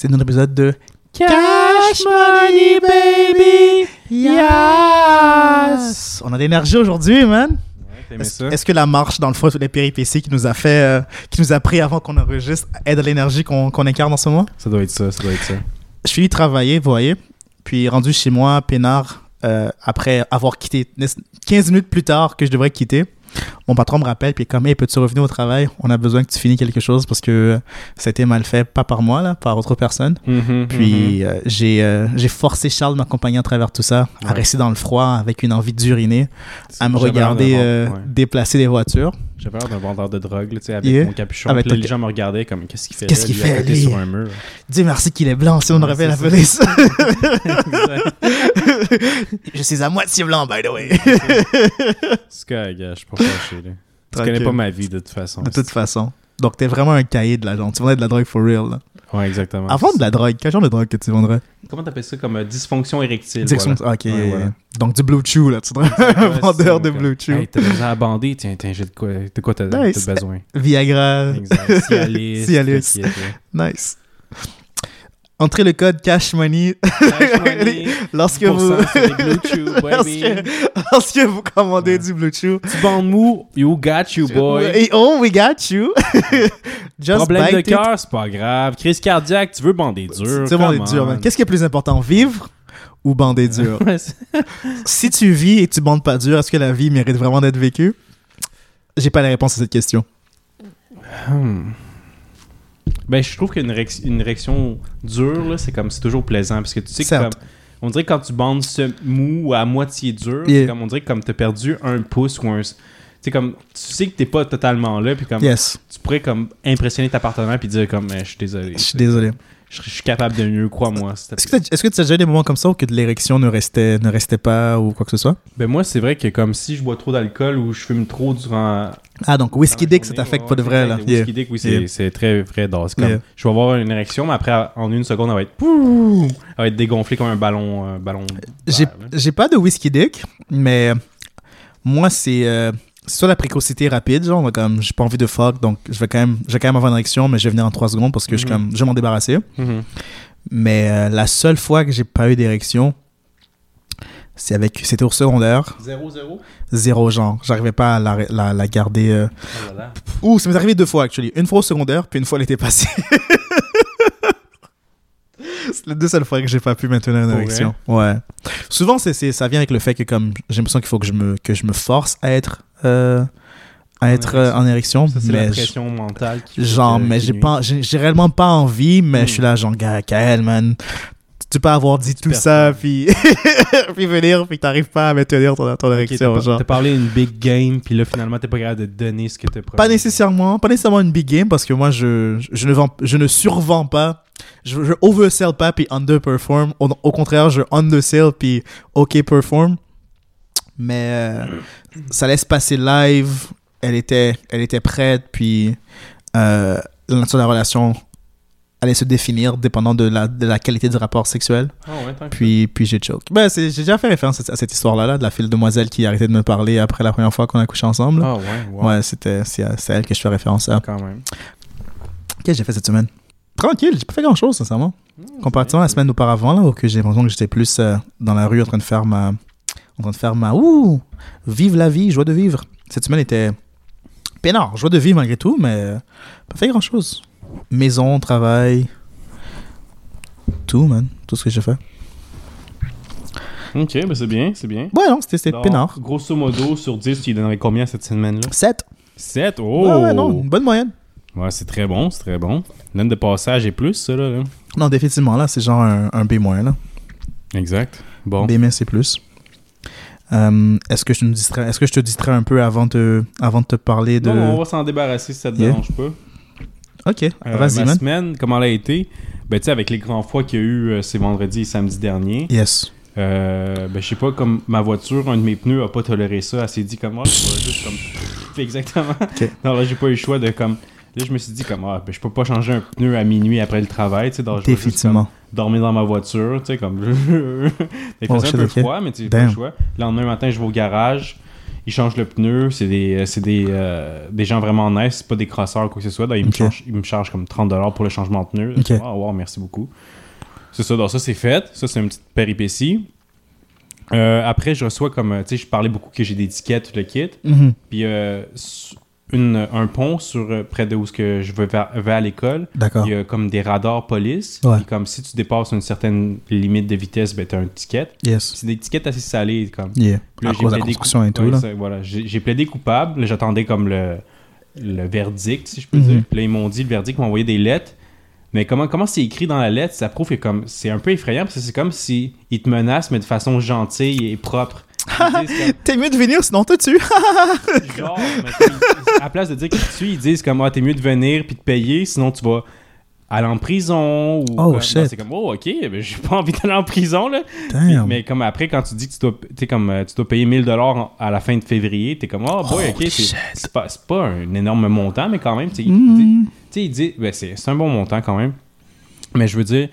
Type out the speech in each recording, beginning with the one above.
C'est notre épisode de Cash Money Baby Yes! On a de l'énergie aujourd'hui, man. Est-ce ça? est-ce que la marche dans le froid, toutes les péripéties qui nous a fait, euh, qui nous a pris avant qu'on enregistre, aide à l'énergie qu'on incarne en ce moment? Ça doit être ça, ça doit être ça. Je suis travailler, vous voyez, puis rendu chez moi, peinard, euh, après avoir quitté, 15 minutes plus tard que je devrais quitter, mon patron me rappelle, puis comme, hey, peux-tu revenir au travail? On a besoin que tu finis quelque chose parce que euh, ça a été mal fait, pas par moi, là, par autre personne. Mhm, Puis euh, j'ai euh, j'ai forcé Charles m'accompagner à travers tout ça, à rester dans le froid avec une envie d'uriner, à me regarder euh, ouais. déplacer des voitures. J'avais l'air d'un vendeur de drogue, là, tu sais, avec Yeah. mon capuchon. Là, ton les gens me regardaient comme, qu'est-ce qu'il fait Qu'est-ce qu'il fait, lui? sur un mur. Dieu merci qu'il est blanc, sinon on aurait fait la police. Je suis à moitié blanc, by the way. C'est gars, je suis pas fâché, là. Tu connais pas ma vie, de toute façon. De toute façon. Donc t'es vraiment un cahier de la gente. Tu vendrais de la drogue for real. Là. Ouais, exactement. Avant de la drogue, quel genre de drogue que tu vendrais? Comment t'appelles ça? Comme euh, dysfonction érectile. Direction- voilà. Ok. Ouais, voilà. Donc du blue chew là. Tu serais un vendeur de blue chew. Hey, t'as besoin à bander, tiens, tiens, j'ai de quoi, t'as Nice. t'as besoin. Viagra. Exact. Cialis. Cialis. Nice. Entrez le code Cash Money Cash money, lorsque vous 10% sur les Blue Chew, baby. lorsque, lorsque vous commandez Ouais. du blue chew. Tu bandes mou, you got you, boy. Et oh, we got you. Just Problème de cœur, c'est pas grave. Crise cardiaque, tu veux bander dur. C'est bon, come dur, man. Qu'est-ce qui est plus important, vivre ou bander dur? Si tu vis et tu bandes pas dur, est-ce que la vie mérite vraiment d'être vécue? J'ai pas la réponse à cette question. Hmm. Ben, je trouve qu'une réac- une réaction dure, c'est comme, c'est toujours plaisant. Parce que tu sais que comme, on dirait que quand tu bandes ce mou à moitié dur, Yeah. comme, on dirait que comme t'as perdu un pouce ou un. Tu sais, comme, tu sais que t'es pas totalement là, puis comme, Yes, tu pourrais comme impressionner ta partenaire puis dire comme, Eh, je suis désolé. je suis désolé. Je je suis capable de mieux, crois-moi. Est-ce que tu as déjà eu des moments comme ça où que de l'érection ne restait, ne restait pas ou quoi que ce soit? Ben, moi, c'est vrai que comme si je bois trop d'alcool ou je fume trop durant. Ah, donc whisky dans dick, ça t'affecte ouais, pas de vrai, là. Yeah. Whisky dick, oui, c'est Yeah. très vrai. C'est comme, Yeah. je vais avoir une érection, mais après, en une seconde, elle va être, pouh, elle va être dégonflée comme un ballon. un ballon J'ai pas de whisky dick, mais moi, c'est euh, c'est soit la précocité rapide, genre, comme j'ai pas envie de fuck, donc je vais quand même, je vais quand même avoir une érection, mais je vais venir en 3 secondes parce que je, Mhm. comme, je vais m'en débarrasser. Mhm. Mais euh, la seule fois que j'ai pas eu d'érection, c'est avec, c'était au secondaire, 0-0. zéro? Genre. J'arrivais pas à la, la, la garder. euh. Oh là là. Ouh, ça m'est arrivé deux fois, actually. Une fois au secondaire, puis une fois l'été passé. c'est les deux seules fois que j'ai pas pu maintenir une érection. Ouais. Souvent, c'est, c'est, ça vient avec le fait que comme j'ai l'impression qu'il faut que je me, que je me force à être, euh, à En être euh, en érection. Ça, c'est la mais pression mentale qui genre, mais j'ai pas, j'ai, j'ai réellement pas envie, mais Hmm. je suis là, genre, gars, Kael, man. Tu peux avoir dit tout ça, puis, puis venir, puis t'arrives pas à maintenir ton, ton érection, t'as, genre. t'as parlé une big game, puis là, finalement, t'es pas capable de donner ce que t'as promis. Pas nécessairement, pas nécessairement une big game parce que moi je, je ne vends, je ne survends pas, je, je oversell pas puis underperform. Au, au contraire, je undersell puis ok perform. Mais euh, ça laisse passer live. Elle était, elle était prête puis euh, la nature de la relation allait se définir dépendant de la, de la qualité du rapport sexuel. Ah ouais, Puis, puis j'ai choke. Ben, j'ai déjà fait référence à, cette histoire-là, là, de la fille demoiselle qui arrêtait de me parler après la première fois qu'on a couché ensemble. Ah ouais, wow. Ouais, c'était c'est à elle que je fais référence à. Quand même. Qu'est-ce que j'ai fait cette semaine? Tranquille, j'ai pas fait grand-chose, sincèrement. Hmm, Comparativement à la semaine auparavant, là, où que j'ai l'impression que j'étais plus euh, dans la rue en train de faire ma. En train de faire ma. Ouh Vive la vie, joie de vivre. Cette semaine était. Peinard, joie de vivre malgré tout, mais. Pas fait grand-chose. Maison, travail. Tout, man. Tout ce que j'ai fait. Ok, ben c'est bien, c'est bien. Ouais, non, c'était peinard. Grosso modo, sur 10, tu donnerais combien cette semaine-là? 7. 7 Oh Ouais, ouais, non, une bonne moyenne. Ouais, c'est très bon, c'est très bon. Note de passage et plus, ça, là. là. Non, définitivement, là, c'est genre un, un B-, là. Exact. Bon. B c'est plus. Euh, est-ce que je me distrais, est-ce que je te distrais un peu avant de, avant de te parler de. Non, on va s'en débarrasser si ça te Yeah. dérange pas. Ok, Euh, vas-y man. semaine, comment elle a été? Ben, tu sais, avec les grands froids qu'il y a eu euh, ces vendredis et samedi dernier, Yes. ben, je sais pas, comme ma voiture, un de mes pneus a pas toléré ça. Elle s'est dit, comme, moi, juste comme. Exactement. Non, là, j'ai pas eu le choix de, comme. Là, je me suis dit, comme, ah, ben, je peux pas changer un pneu à minuit après le travail, tu sais. Définitivement. Dormir dans ma voiture, tu sais, comme. Il Oh, faisait un peu froid, mais tu sais, pas le choix. Le lendemain matin, je vais au garage. ils changent le pneu, c'est des, euh, c'est des, euh, des gens vraiment nice, c'est pas des crosseurs ou quoi que ce soit. Donc, ils, me chargent, ils me chargent comme 30$ pour le changement de pneu. Ok. Ah, wow, merci beaucoup. C'est ça, donc ça c'est fait. Ça c'est une petite péripétie. Euh, après, je reçois comme, tu sais, je parlais beaucoup que j'ai des tickets, tout le kit. Mhm. Puis euh, une, un pont sur euh, près de où ce que je vais, à l'école. D'accord. Il y a comme des radars police. Ouais. Puis comme si tu dépasses une certaine limite de vitesse, ben t'as un ticket. Yes. C'est des tickets assez salés comme. Yeah. Là, À j'ai cause de la plaidé construction coup- et tout, ouais, là. ça, voilà, j'ai j'ai plaidé coupable. J'attendais comme le, le verdict, si je peux Mhm. dire. Puis là, ils m'ont dit, le verdict, ils m'ont envoyé des lettres. Mais comment comment c'est écrit dans la lettre, ça prouve que comme c'est un peu effrayant parce que c'est comme si ils te menacent mais de façon gentille et propre. T'es mieux de venir, sinon on te tue. Genre, mais à la place de dire qu'ils te tuent, ils disent comme ah, t'es mieux de venir puis de payer, sinon tu vas aller en prison ou Oh, comme- shit. c'est comme oh ok, ben, j'ai pas envie d'aller en prison là. Damn. mais comme après quand tu dis que tu dois, t'sais, comme, euh, tu dois payer 1000 dollars à la fin de février, t'es comme oh boy Oh, ok, c'est- pas, c'est pas un énorme montant mais quand même, tu sais, ben, c'est un bon montant quand même. Mais je veux dire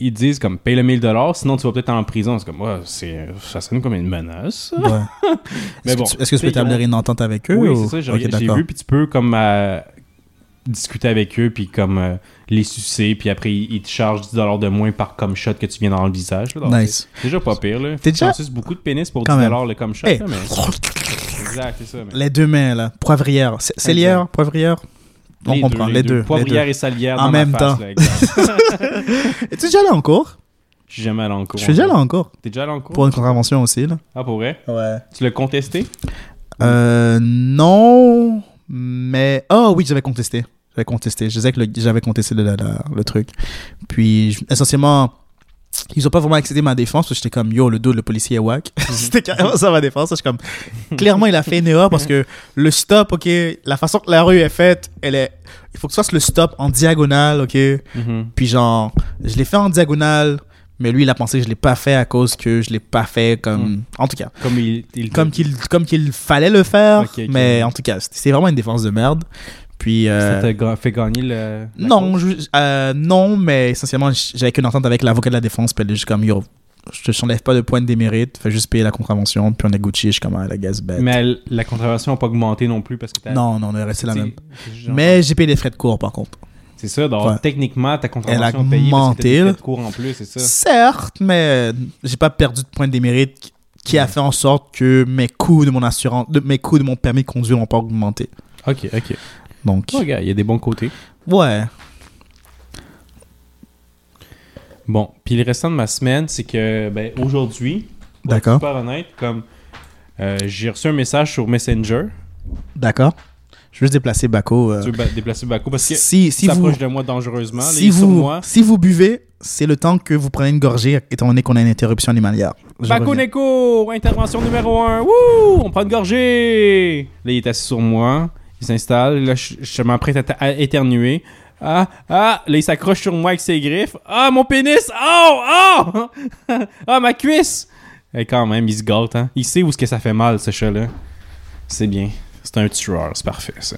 ils disent comme paye le 1000 dollars sinon tu vas peut-être en prison c'est comme ouais, c'est ça sonne comme une menace Ouais. mais Est-ce bon que tu- est-ce que tu peux ont- établir une entente avec eux oui, ou- c'est ça. J'ai vu, puis tu peux comme euh, discuter avec eux, puis comme euh, les sucer, puis après ils, te chargent 10$ de moins par comme shot que tu viens dans le visage. là. Donc, Nice. C'est déjà pas pire. là. T'es déjà- beaucoup de pénis pour Quand 10$ le comme shot. Hey. là, mais... Exact, c'est ça. mais- Les deux mains, là. Poivrière. C'est- Célière, poivrière? On Les comprend, deux, les deux. Poivrière les et salière En dans même ma face, temps. deux. Es-tu déjà allé en cours? Je suis jamais allé en cours. Je suis déjà allé en cours. T'es déjà allé en cours? Pour une contravention aussi, là. Ah, pour vrai? Ouais. Tu l'as contesté? Euh, non, mais... Oh oui, j'avais contesté. J'avais contesté. Je disais que j'avais contesté le, le- le truc. Puis, essentiellement, ils ont pas vraiment accepté ma défense parce que j'étais comme, yo, le dos, le policier est whack. C'était carrément ça ma défense. Je suis comme, clairement, il a fait une erreur parce que le stop, ok, la façon que la rue est faite, elle est... Il faut que tu fasses le stop en diagonale, ok? Mhm. Puis genre, je l'ai fait en diagonale, mais lui, il a pensé que je l'ai pas fait à cause que je l'ai pas fait comme... Mm. En tout cas, Comme il, il comme qu'il comme qu'il fallait le faire, mais en tout cas, c'était vraiment une défense de merde. Puis euh, Ça t'a fait gagner le. non, je- euh, non, mais essentiellement, j'avais qu'une entente avec l'avocat de la défense, puis elle est juste comme yo, je te t'enlève pas de point de démérite, fais juste payer la contravention, puis on est Gucci, je suis comme ah, la gaz bête. Mais elle- la contravention n'a pas augmenté non plus parce que t'as. non, non, on est resté la même. Mais j'ai payé les frais de cours par contre. C'est ça, donc techniquement, ta contravention payée parce que t'as des augmenté, frais de cours en plus, c'est ça. Certes, mais j'ai pas perdu de point de démérite qui- qui a fait en sorte que mes coûts de mon assurance, de, mes coûts de mon permis de conduire n'ont pas augmenté. Ok, ok. Donc, il y a des bons côtés. ouais. Bon, puis le restant de ma semaine, c'est que, ben, aujourd'hui, pour être super honnête, comme euh, j'ai reçu un message sur Messenger, D'accord. Je vais juste déplacer Baco. euh, tu veux ba- déplacer Baco parce que si si s'approche de moi dangereusement. là, si, sur vous, moi. si vous buvez, c'est le temps que vous prenez une gorgée, étant donné qu'on a une interruption animalière. Je Baco reviens. Neko, intervention numéro 1. Wouh! On prend une gorgée. Là, il est assis sur moi. Il s'installe. Là, je, m'apprête à, éternuer. Ah, ah, là, il s'accroche sur moi avec ses griffes. Ah, mon pénis! Oh! Oh! ah, ma cuisse! Et quand même, il se gâte, hein. Il sait où est-ce que ça fait mal, ce chat-là. C'est bien. C'est un tueur, c'est parfait, ça.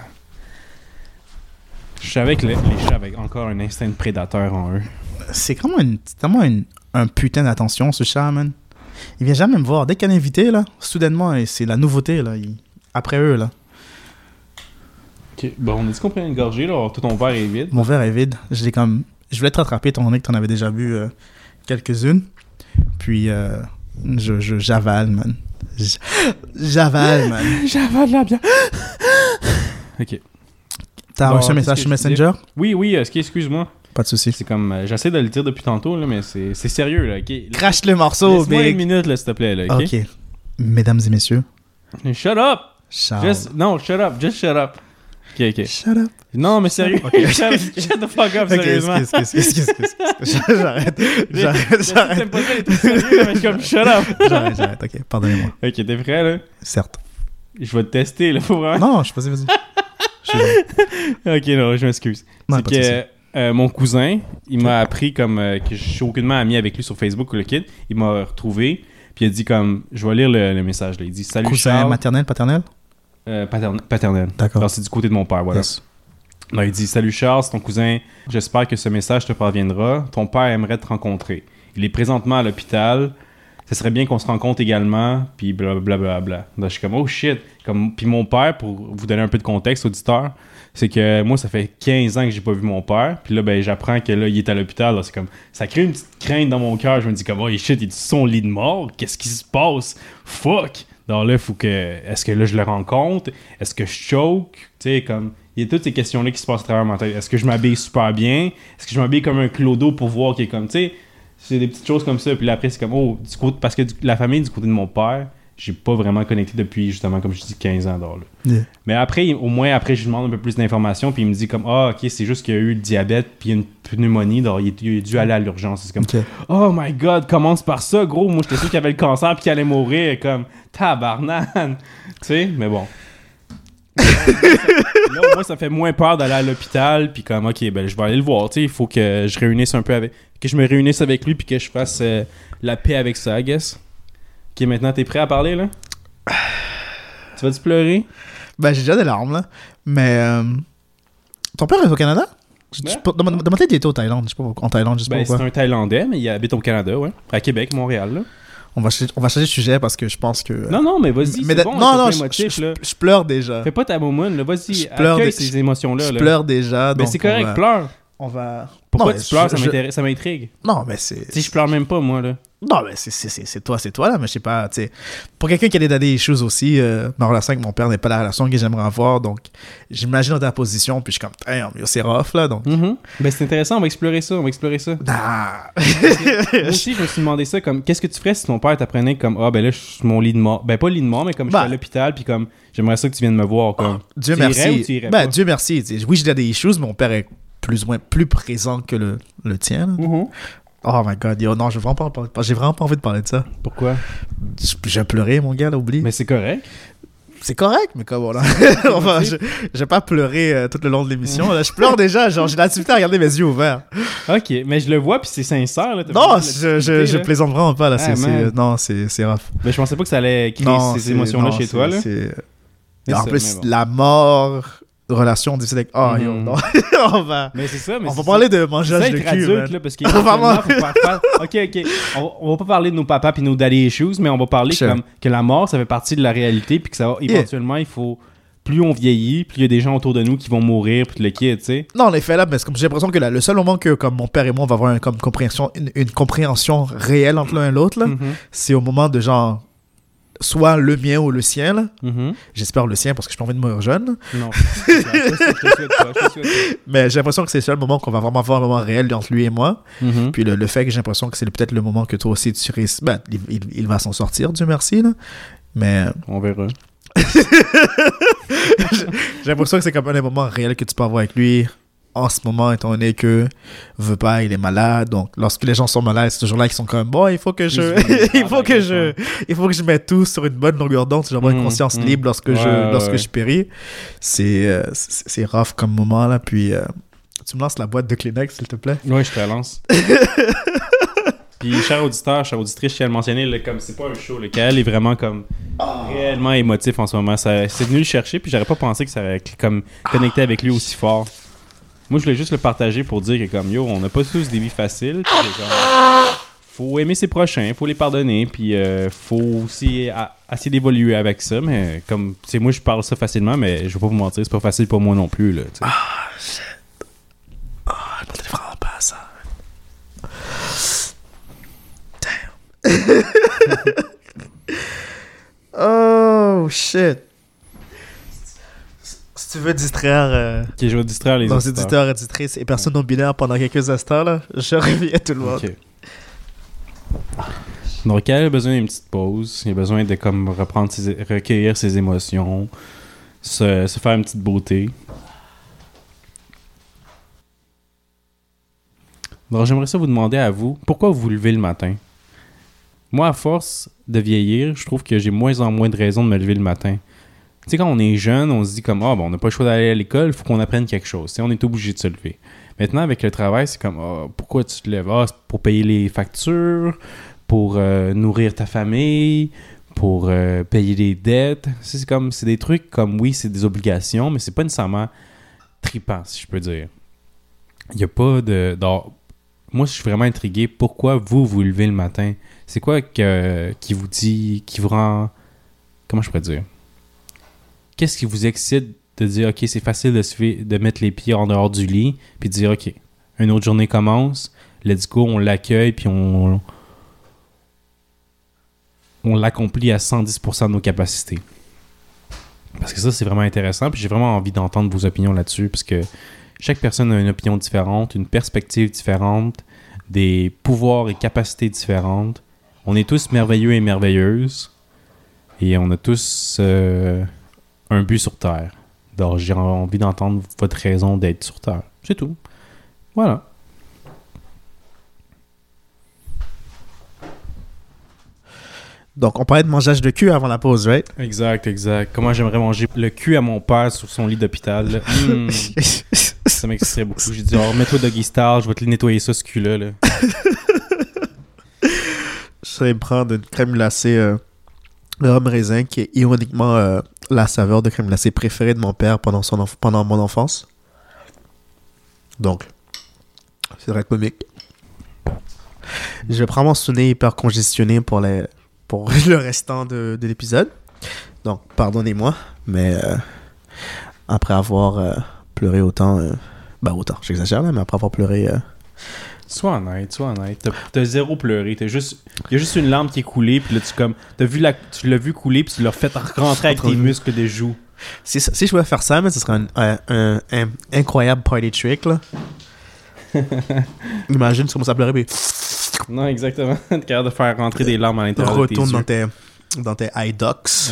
Je savais que le- les chats avaient encore un instinct de prédateur en eux. C'est vraiment, une, tellement une, un putain d'attention, ce chat, man. Il vient jamais me voir. Dès qu'il y invité, là, soudainement, c'est la nouveauté, là. Après eux, là. Ok, Bon, on dit qu'on prenait une gorgée, là? Tout ton verre est vide. Mon verre est vide. Je l'ai comme... Je voulais te rattraper, étant donné que t'en avais déjà bu euh, quelques-unes. Puis, euh, je, je- j'avale, man. J'avale, man. J'avale la bière. ok. T'as Bon, reçu un message sur? Messenger? Oui, oui, euh, ce qui excuse-moi. Pas de souci. C'est comme. euh, J'essaie de le dire depuis tantôt, là, mais c'est c'est sérieux, là. ok? Crache le morceau, Laisse-moi une minute, là, s'il te plaît, là. Ok? Ok. Mesdames et messieurs, Shut up! Charles. Just, non, shut up, just shut up. Ok, ok. Shut up. Non, mais sérieux. Ok. shut, shut the fuck up, Ok, sérieusement. excuse, excuse, excuse, excuse. J'arrête. J'arrête, sais j'arrête. t'aimes pas ça, les trucs sérieux, là, mais je suis comme shut up. J'arrête, j'arrête. Ok, pardonnez-moi. Ok, t'es prêt, là? Certes. Je vais te tester, là, faut vraiment. Non, je vas-y, vas-y. Je suis là. Ok, non, je m'excuse. C'est pas que euh, mon cousin, il m'a appris comme euh, que je suis aucunement ami avec lui sur Facebook ou le kid. Il m'a retrouvé, puis il a dit comme, je vais lire le, le message. Là. Il dit salut Cousin Charles, maternel, paternel? Euh, paterne- paternel. D'accord. Alors, c'est du côté de mon père, voilà. Yes. Alors, il dit salut Charles, ton cousin. J'espère que ce message te parviendra. Ton père aimerait te rencontrer. Il est présentement à l'hôpital. ça serait bien qu'on se rencontre également, puis blablabla. Donc, je suis comme, oh shit. Comme, puis mon père, pour vous donner un peu de contexte, auditeur, c'est que moi, ça fait 15 ans que j'ai pas vu mon père. Puis là, ben, j'apprends que là, il est à l'hôpital. C'est comme, ça crée une petite crainte dans mon cœur. Je me dis comme, oh shit, il est son lit de mort. Qu'est-ce qui se passe? Fuck! Donc là, il faut que, est-ce que là, je le rencontre? Est-ce que je choke? Tu sais, comme, il y a toutes ces questions-là qui se passent à travers ma tête. Est-ce que je m'habille super bien? Est-ce que je m'habille comme un clodo pour voir qu'il est comme, tu sais, c'est des petites choses comme ça. Puis là, après, c'est comme, oh, du côté, parce que la famille du côté de mon père, j'ai pas vraiment connecté depuis, justement, comme je dis, 15 ans d'or. Yeah. Mais après, au moins, après, je lui demande un peu plus d'informations, puis il me dit comme, ah, ok, c'est juste qu'il a eu le diabète, puis une pneumonie, donc il, est- il dû aller à l'urgence. C'est comme, oh my god, commence par ça, gros. Moi, j'étais sûr qu'il avait le cancer, puis qu'il allait mourir, comme, tabarnane. tu sais, mais bon. là, au moins, ça fait moins peur d'aller à l'hôpital, puis comme, ok, ben, je vais aller le voir, tu sais, il faut que je réunisse un peu avec, que je me réunisse avec lui, puis que je fasse euh, la paix avec ça, I guess. Ok, maintenant, t'es prêt à parler, là? Tu vas-tu pleurer? Ben, j'ai déjà des larmes, là. Mais. euh, Ton père est au Canada? Ouais. Dans, ma- dans ma tête, il était au Thaïlande. Je sais pas En Thaïlande, je sais Ben, pas c'est pourquoi. un Thaïlandais, mais il habite au Canada, ouais. À Québec, Montréal, là. On va, on va changer de sujet parce que je pense que. Non, non, mais vas-y, mais c'est bon, non, non, je, pleure déjà. Fais pas ta moumoune, là, vas-y, accueille ces émotions-là, Je là. pleure déjà. Ben, donc c'est correct, va- pleure. On va. Pourquoi Non, tu mais pleures, ça m'intrigue. Non, mais c'est. Si je pleure même pas, moi, là. Non, mais c'est- c'est c'est- c'est toi, c'est toi, là. Mais je sais pas, tu sais. Pour quelqu'un qui a des daddy issues aussi, euh, ma relation avec mon père n'est pas la relation que j'aimerais avoir. Donc, j'imagine dans ta position, puis je suis comme, yo, c'est rough, là. Donc. Mhm. Ben, c'est intéressant, on va explorer ça, on va explorer ça. Ah. Moi aussi, je me suis demandé ça, comme, qu'est-ce que tu ferais si ton père t'apprenait comme, ah, ben là, je suis mon lit de mort. Ben, pas lit de mort, mais comme je suis à l'hôpital, puis comme, j'aimerais ça que tu viennes me voir, comme. Dieu Tu irais merci. ben, pas? Dieu merci. tu sais, Oui, j'ai des mais mon père est plus ou moins plus présent que le, le tien. Mhm. Oh my god, yo, non, j'ai vraiment, pas envie- j'ai vraiment pas envie de parler de ça. Pourquoi? J'ai pleuré, mon gars, là, oublie. Mais c'est correct. C'est correct, mais comme voilà. Enfin, je, vais pas pleurer euh, tout le long de l'émission. Là, je pleure déjà, genre, j'ai l'activité à regarder mes yeux ouverts. Ok, mais je le vois, puis c'est sincère, là. Non, je, plaisante vraiment pas, là. Ah, c'est, non, c'est, c'est rough. Ben, je pensais pas que ça allait créer Non, ces émotions-là chez toi, là. c'est- Mais en plus, mais bon. la mort, relation, décide avec. Oh, yo, Mhm. non. on va, Mais c'est ça, mais on va parler de mangeage de cul, adulte, là, parce On va qu'éventuellement, voir. faut faire face- Ok, ok. On, on va pas parler de nos papas puis nos daddy issues, mais on va parler Sure. que la mort, ça fait partie de la réalité, puis que ça va, Yeah. éventuellement, il faut. Plus on vieillit, plus il y a des gens autour de nous qui vont mourir, puis le kid, tu sais. Non, en effet, là, mais c'est comme j'ai l'impression que là, le seul moment que comme mon père et moi on va avoir une, comme compréhension, une, une compréhension réelle entre l'un et l'autre, Mhm, c'est au moment de genre soit le mien ou le sien. là. mhm. J'espère le sien parce que je suis pas envie de mourir jeune. Non. Mais j'ai l'impression que c'est le seul moment qu'on va vraiment avoir un moment réel entre lui et moi. Mhm. Puis le, le fait que j'ai l'impression que c'est peut-être le moment que toi aussi tu risques. Ben, il, il- il va s'en sortir, Dieu merci. Là. Mais On verra. j'ai l'impression que c'est comme un des moments réels que tu peux avoir avec lui en ce moment, étant donné que veut pas, il est malade. Donc, lorsque les gens sont malades, c'est toujours là qu'ils sont comme bon, il faut que je, il faut que je, il faut que je mette tout sur une bonne longueur d'onde, j'ai une Mhm, conscience mhm. libre lorsque je, lorsque ouais. je péris. C'est, euh, c'est c'est rough comme moment là. Puis, euh, tu me lances la boîte de Kleenex, s'il te plaît? Ouais, je te la lance. Puis, cher auditeur, chère auditrice, je tiens à le mentionner, là, comme c'est pas un show, le Kael est vraiment comme réellement émotif en ce moment. Ça, c'est venu le chercher, puis j'aurais pas pensé que ça aurait comme connecté avec lui aussi fort. Moi, je voulais juste le partager pour dire que comme yo, on n'a pas tous des vies faciles. puis comme, faut aimer ses prochains, faut les pardonner, puis euh, faut aussi essayer d'évoluer avec ça. Mais comme, sais, moi, je parle ça facilement, mais je vais pas vous mentir, c'est pas facile pour moi non plus. Là. Je m'attendais vraiment pas à ça. Damn. oh shit. Tu veux distraire euh, Ok, je vais distraire les nos éditeurs, éditrices et personnes non binaires pendant quelques instants, là, je reviens tout le monde. Ok. Donc, elle a besoin d'une petite pause. Il a besoin de comme reprendre ses, recueillir ses émotions, se, se faire une petite beauté. Donc, j'aimerais ça vous demander à vous, pourquoi vous vous levez le matin? Moi, à force de vieillir, je trouve que j'ai moins en moins de raisons de me lever le matin. Tu sais, quand on est jeune, on se dit comme, ah, bon, on n'a pas le choix d'aller à l'école, il faut qu'on apprenne quelque chose. Tu sais, on est obligé de se lever. Maintenant, avec le travail, c'est comme, ah, pourquoi tu te lèves? Ah, c'est pour payer les factures, pour euh, nourrir ta famille, pour euh, payer les dettes. C'est comme, c'est des trucs comme, oui, c'est des obligations, mais c'est pas nécessairement tripant, si je peux dire. Il n'y a pas de. dans- moi, je suis vraiment intrigué. Pourquoi vous vous levez le matin? C'est quoi que, qui vous dit, qui vous rend. Comment je pourrais dire? Qu'est-ce qui vous excite de dire, OK, c'est facile de, se de mettre les pieds en dehors du lit, puis de dire, OK, une autre journée commence, let's go, on l'accueille, puis on. On l'accomplit à 110% de nos capacités. Parce que ça, c'est vraiment intéressant, puis j'ai vraiment envie d'entendre vos opinions là-dessus, parce que chaque personne a une opinion différente, une perspective différente, des pouvoirs et capacités différentes. On est tous merveilleux et merveilleuses. Et on a tous euh, un but sur Terre. Donc j'ai envie d'entendre votre raison d'être sur Terre. C'est tout. Voilà. Donc, on parlait de mangeage de cul avant la pause, right? Exact, exact. Comment j'aimerais manger le cul à mon père sur son lit d'hôpital. Hmm, ça m'exciterait beaucoup. J'ai dit, oh, mets-toi doggy style, je vais te nettoyer ça, ce cul-là. là. Je serais me prendre une crème glacée euh, rhum raisin qui est ironiquement euh, la saveur de crème glacée préférée de mon père pendant, son pendant mon enfance. Donc, c'est vrai comique. Je prendre mon souvenir hyper congestionné pour, les, pour le restant de, de l'épisode. Donc, pardonnez-moi, mais euh, après avoir euh, pleuré autant, ben autant, j'exagère là, mais après avoir pleuré Sois honnête, sois honnête. T'as- zéro pleuré. T'as juste, y a juste une larme qui est coulée, puis là tu comme, t'as vu la, tu l'as vu couler, puis tu l'as fait rentrer avec tes muscles des joues. Si, si je pouvais faire ça, mais ce serait un, un- un- un incroyable party trick, là. Imagine, tu commences à pleurer, puis Non, exactement. T'es capable de faire rentrer des larmes à l'intérieur de tes retourne dans tes, dans tes.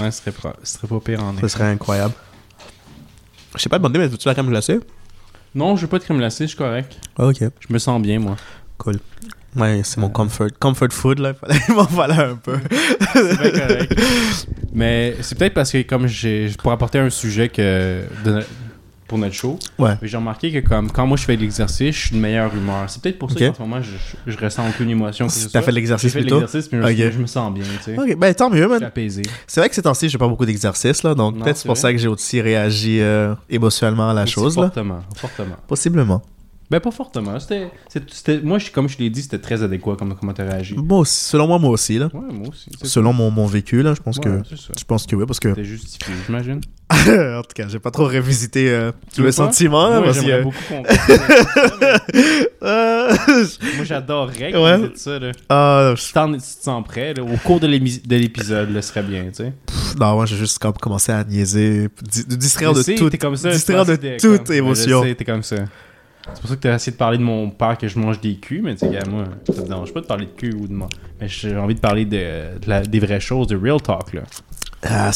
Ouais, ce serait, pas- ce serait pas pire en Ce serait incroyable. Je sais pas demander, mais veux-tu la crème glacée? Non, je veux pas de crème glacée, je suis correct. Ah, ok. Je me sens bien, moi. Cool. Ouais, c'est mon comfort, comfort food, là. Il m'en fallait un peu. C'est bien correct. Mais c'est peut-être parce que, comme j'ai. Pour apporter un sujet que. de- pour notre show, Ouais. j'ai remarqué que, comme, quand moi je fais de l'exercice, je suis de meilleure humeur. C'est peut-être pour ça Ok. qu'en ce moment, je, je ressens aucune émotion. que ce T'as fait l'exercice J'ai fait plus tôt? l'exercice, puis je, me- Ok. je me sens bien, tu sais. Ok, ben tant mieux, man. apaisé. C'est vrai que ces temps-ci, j'ai pas beaucoup d'exercices, là. Donc peut-être c'est pour ça que j'ai aussi réagi euh, émotionnellement à la chose, là. Fortement, fortement. Possiblement. Ben, pas fortement. C'était, c'était, moi, je, comme je l'ai dit, c'était très adéquat comme comment t'as réagi. Aussi, selon moi, moi aussi, là. Ouais, moi aussi. Selon mon, mon vécu, là, je pense que. Je pense que oui, parce que. C'était justifié, j'imagine. en tout cas, j'ai pas trop revisité euh, Tu le sentiment, là, Moi, parce que. beaucoup Euh, Moi, j'adorerais Ouais. ça, là. ah, Si t'en si tu te sens prêt, là, au cours de, de l'épisode, là, ce serait bien, tu sais. pff, non, moi, j'ai juste comme commencé à niaiser, distraire de tout. t'es comme ça. distraire de toute émotion. T'es comme ça. C'est pour ça que t'as essayé de parler de mon père que je mange des culs, mais tu sais, moi, ça te dérange pas de parler de cul ou de moi. Mais j'ai envie de parler de, de la- des vraies choses, de real talk, là. Ah,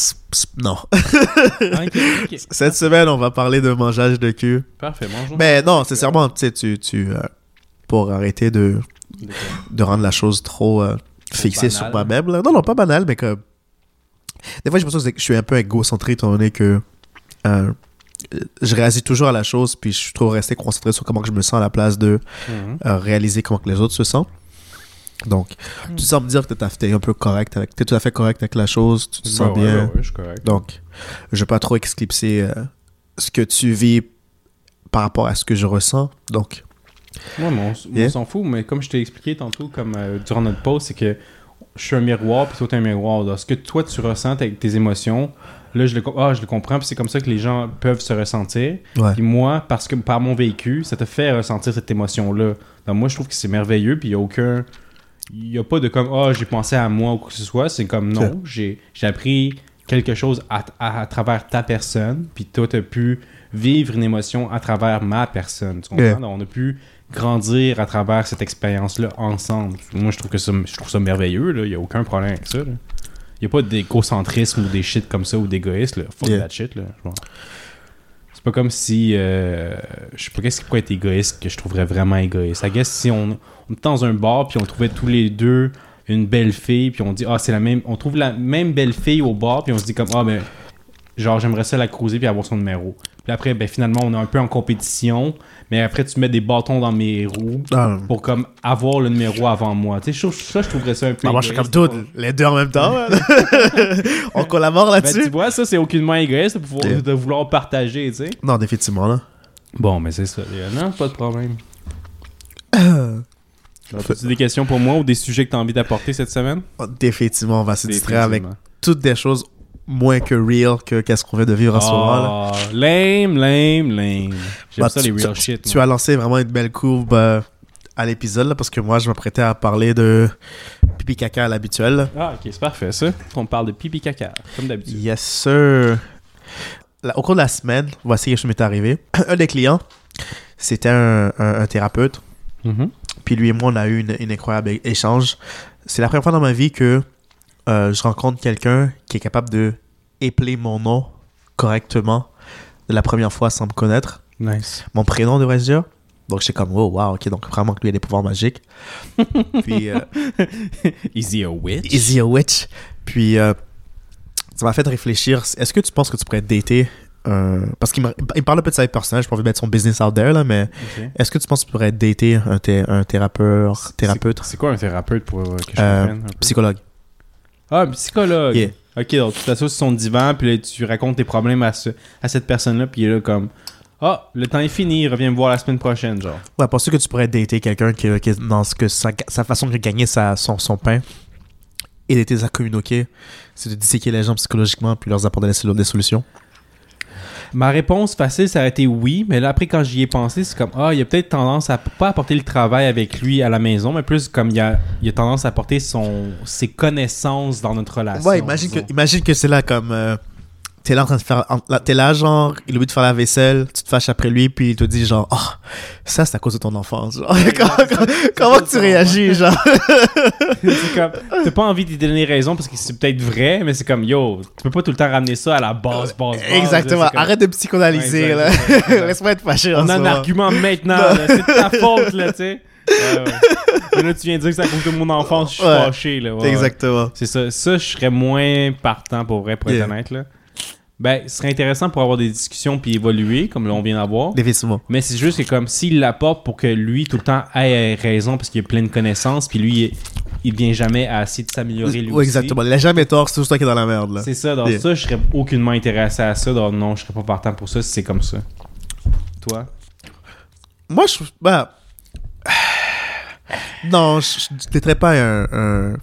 non. Ah, ok, ok. Cette semaine, on va parler de mangeage de cul. Parfait, mangeons. Mais non, sincèrement, tu sais, tu. tu euh, pour arrêter de, de rendre la chose trop euh, fixée sur moi-même. là. Non, non, pas banal, mais que. Des fois, j'ai l'impression que je suis un peu égocentré étant donné que. euh, je réagis toujours à la chose, puis je suis trop resté concentré sur comment que je me sens à la place de Mhm. euh, réaliser comment que les autres se sentent. Donc, tu sens me dire que t'es un peu correct avec, tout à fait correct avec la chose, tu te sens Ouais, bien. ouais, ouais, je suis correct. Donc, je vais pas trop éclipser euh, ce que tu vis par rapport à ce que je ressens. Donc, Ouais, mais on, s'en fout, mais comme je t'ai expliqué tantôt, comme euh, durant notre pause, c'est que je suis un miroir, puis toi, t'es un miroir. là. Ce que toi, tu ressens avec tes émotions, là, je le, ah, je le comprends, puis c'est comme ça que les gens peuvent se ressentir. ouais. Puis moi, parce que par mon vécu, ça te fait ressentir cette émotion-là. Donc moi, je trouve que c'est merveilleux, puis il n'y a aucun... Il n'y a pas de comme, ah, j'ai pensé à moi ou quoi que ce soit. C'est comme, non, j'ai j'ai appris quelque chose à, à- à travers ta personne, puis toi, tu as pu vivre une émotion à travers ma personne. Tu comprends? Yeah. Donc, on a pu grandir à travers cette expérience-là ensemble. Moi, je trouve que ça, je trouve ça merveilleux. là. Il n'y a aucun problème avec ça. là. Il n'y a pas d'égocentrisme ou des shit comme ça ou d'égoïsme. Fuck Yeah. that shit. Là. C'est pas comme si. euh, je sais pas qu'est-ce qui pourrait être égoïste que je trouverais vraiment égoïste? I guess si on, on était dans un bar puis on trouvait tous les deux une belle fille puis on dit ah c'est la même on trouve la même belle fille au bar puis on se dit comme ah ben genre j'aimerais ça la cruiser puis avoir son numéro puis après ben finalement on est un peu en compétition mais après tu mets des bâtons dans mes roues Ah, pour comme avoir le numéro avant moi tu sais je ça je trouverais ça un peu bah, moi, je suis comme tout, les deux en même temps. On collabore Ben, là-dessus. tu vois ça c'est aucunement égoïste de, pouvoir- de vouloir partager tu sais Non, définitivement, là. bon mais c'est ça non? Pas de problème As-tu des questions pour moi ou des sujets que tu as envie d'apporter cette semaine? Définitivement, on va se distraire avec toutes des choses moins que real que qu'est-ce qu'on vient de vivre en ce moment. là. Oh, lame, lame, lame. J'aime Bah, ça, tu- les real tu- shit. Tu as lancé vraiment une belle courbe euh, à l'épisode parce que moi je m'apprêtais à parler de pipi caca à l'habituel. Ah, ok, c'est parfait, ça. On parle de pipi caca, comme d'habitude. Yes sir. Là, au cours de la semaine, voici quelque chose m'est arrivé. Un des clients, c'était un, un- un thérapeute. Mhm. Puis lui et moi, on a eu une, une incroyable échange. C'est la première fois dans ma vie que euh, je rencontre quelqu'un qui est capable de épeler mon nom correctement de la première fois sans me connaître. Nice. Mon prénom, devrais-je dire. Donc, j'étais comme, oh, wow, ok, donc vraiment que lui a des pouvoirs magiques. Puis, euh, Easy a witch? Easy a Witch? Puis, euh, ça m'a fait réfléchir. Est-ce que tu penses que tu pourrais dater un- Parce qu'il il me parle un peu de sa vie personnelle, je pas envie de mettre son business out there, là, mais est-ce que tu penses que tu pourrais dater un, thé- un thérapeute, thérapeute? C'est quoi un thérapeute pour euh, que je Euh, un psychologue? Ah, un psychologue. Yeah. Ok, donc tu t'assois sur son divan, puis là, tu racontes tes problèmes à, ce- à cette personne-là, puis il est là comme Ah, le temps est fini, reviens me voir la semaine prochaine, genre. Ouais, penses-tu que tu pourrais dater quelqu'un qui, qui est dans ce que sa, sa façon de gagner sa, son, son pain et d'aider à communiquer, c'est de disséquer les gens psychologiquement puis leur apporter des solutions? Ma réponse facile, ça a été oui, mais là, après, quand j'y ai pensé, c'est comme Ah, il a peut-être tendance à pas apporter le travail avec lui à la maison, mais plus comme il a, il a tendance à apporter son, ses connaissances dans notre relation. Ouais, imagine que, imagine que c'est là comme. euh, t'es là en train de faire. T'es là, genre, il oublie de faire la vaisselle, tu te fâches après lui, puis il te dit, genre, oh, ça, c'est à cause de ton enfance. Genre, comment, comment- comment que tu réagis, genre? c'est comme, t'as pas envie de lui donner raison parce que c'est peut-être vrai, mais c'est comme, yo, tu peux pas tout le temps ramener ça à la base, base, base. Exactement. là, c'est comme- Arrête de psychanalyser, Ouais, là. Laisse-moi être fâché On a un argument maintenant, là, c'est de ta faute, là, tu sais. Ouais. Là, tu viens de dire que c'est à cause de mon enfance, je suis Ouais. fâché, là. ouais. Exactement. C'est ça. Ça, je serais moins partant pour vrai, pour être Yeah. honnête, là. Ben, ce serait intéressant pour avoir des discussions puis évoluer, comme là, on vient d'avoir. Définitivement. Mais c'est juste que comme s'il l'apporte pour que lui, tout le temps, ait raison parce qu'il a plein de connaissances, puis lui, il, il vient jamais à essayer de s'améliorer lui aussi. exactement. Il a jamais tort, c'est juste toi qui est dans la merde, là. C'est ça. Dans Yeah. ça, je serais aucunement intéressé à ça. Donc non, je serais pas partant pour ça si c'est comme ça. Toi? Moi, je. Bah. Non, je t'aiderais pas un. un,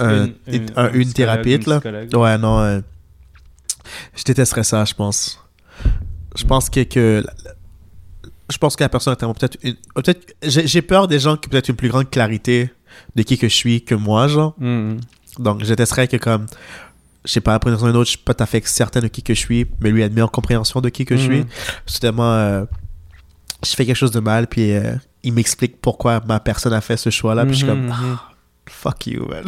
un- Une- une- un- un une une là. Ouais, non. Je détesterais ça, je pense. Je pense que. que je pense que la personne a peut-être. Peut-être. J'ai peur des gens qui ont peut-être une plus grande clarité de qui que je suis que moi, genre. Mhm. Donc, je détesterais que, comme. Je sais pas, après ou une autre, je suis pas tout à fait certain de qui que je suis, mais lui a une meilleure compréhension de qui que je suis. Mhm. Soudainement, euh, je fais quelque chose de mal, puis euh, il m'explique pourquoi ma personne a fait ce choix-là, puis je suis comme, Mhm, mhm. Fuck you, man.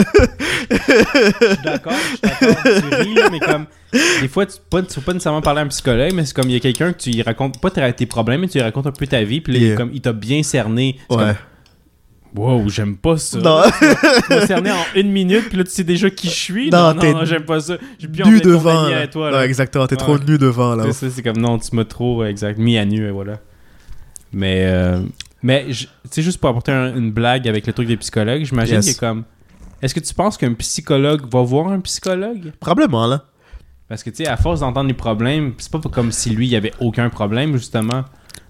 D'accord, je suis d'accord. Tu ris, mais comme. Des fois, tu ne faut pas nécessairement parler à un psychologue, mais c'est comme il y a quelqu'un que tu lui racontes, pas tes problèmes, mais tu lui racontes un peu ta vie, puis Yeah. comme il t'a bien cerné. Ouais. comme, Wow, j'aime pas ça. Non. Tu m'as cerné en une minute, puis là, tu sais déjà qui je suis. Non, Non, non, j'aime pas ça. J'ai plus envie de devant. à toi. Non, Là. exactement, t'es Ouais. trop nu devant, là. C'est ça, c'est comme non, tu m'as trop, exact, mis à nu, et voilà. Mais, euh, mais tu sais, juste pour apporter un- une blague avec le truc des psychologues, j'imagine Yes. que comme. Est-ce que tu penses qu'un psychologue va voir un psychologue? Probablement, là. Parce que, tu sais, à force d'entendre les problèmes, c'est pas comme si lui, il avait aucun problème, justement.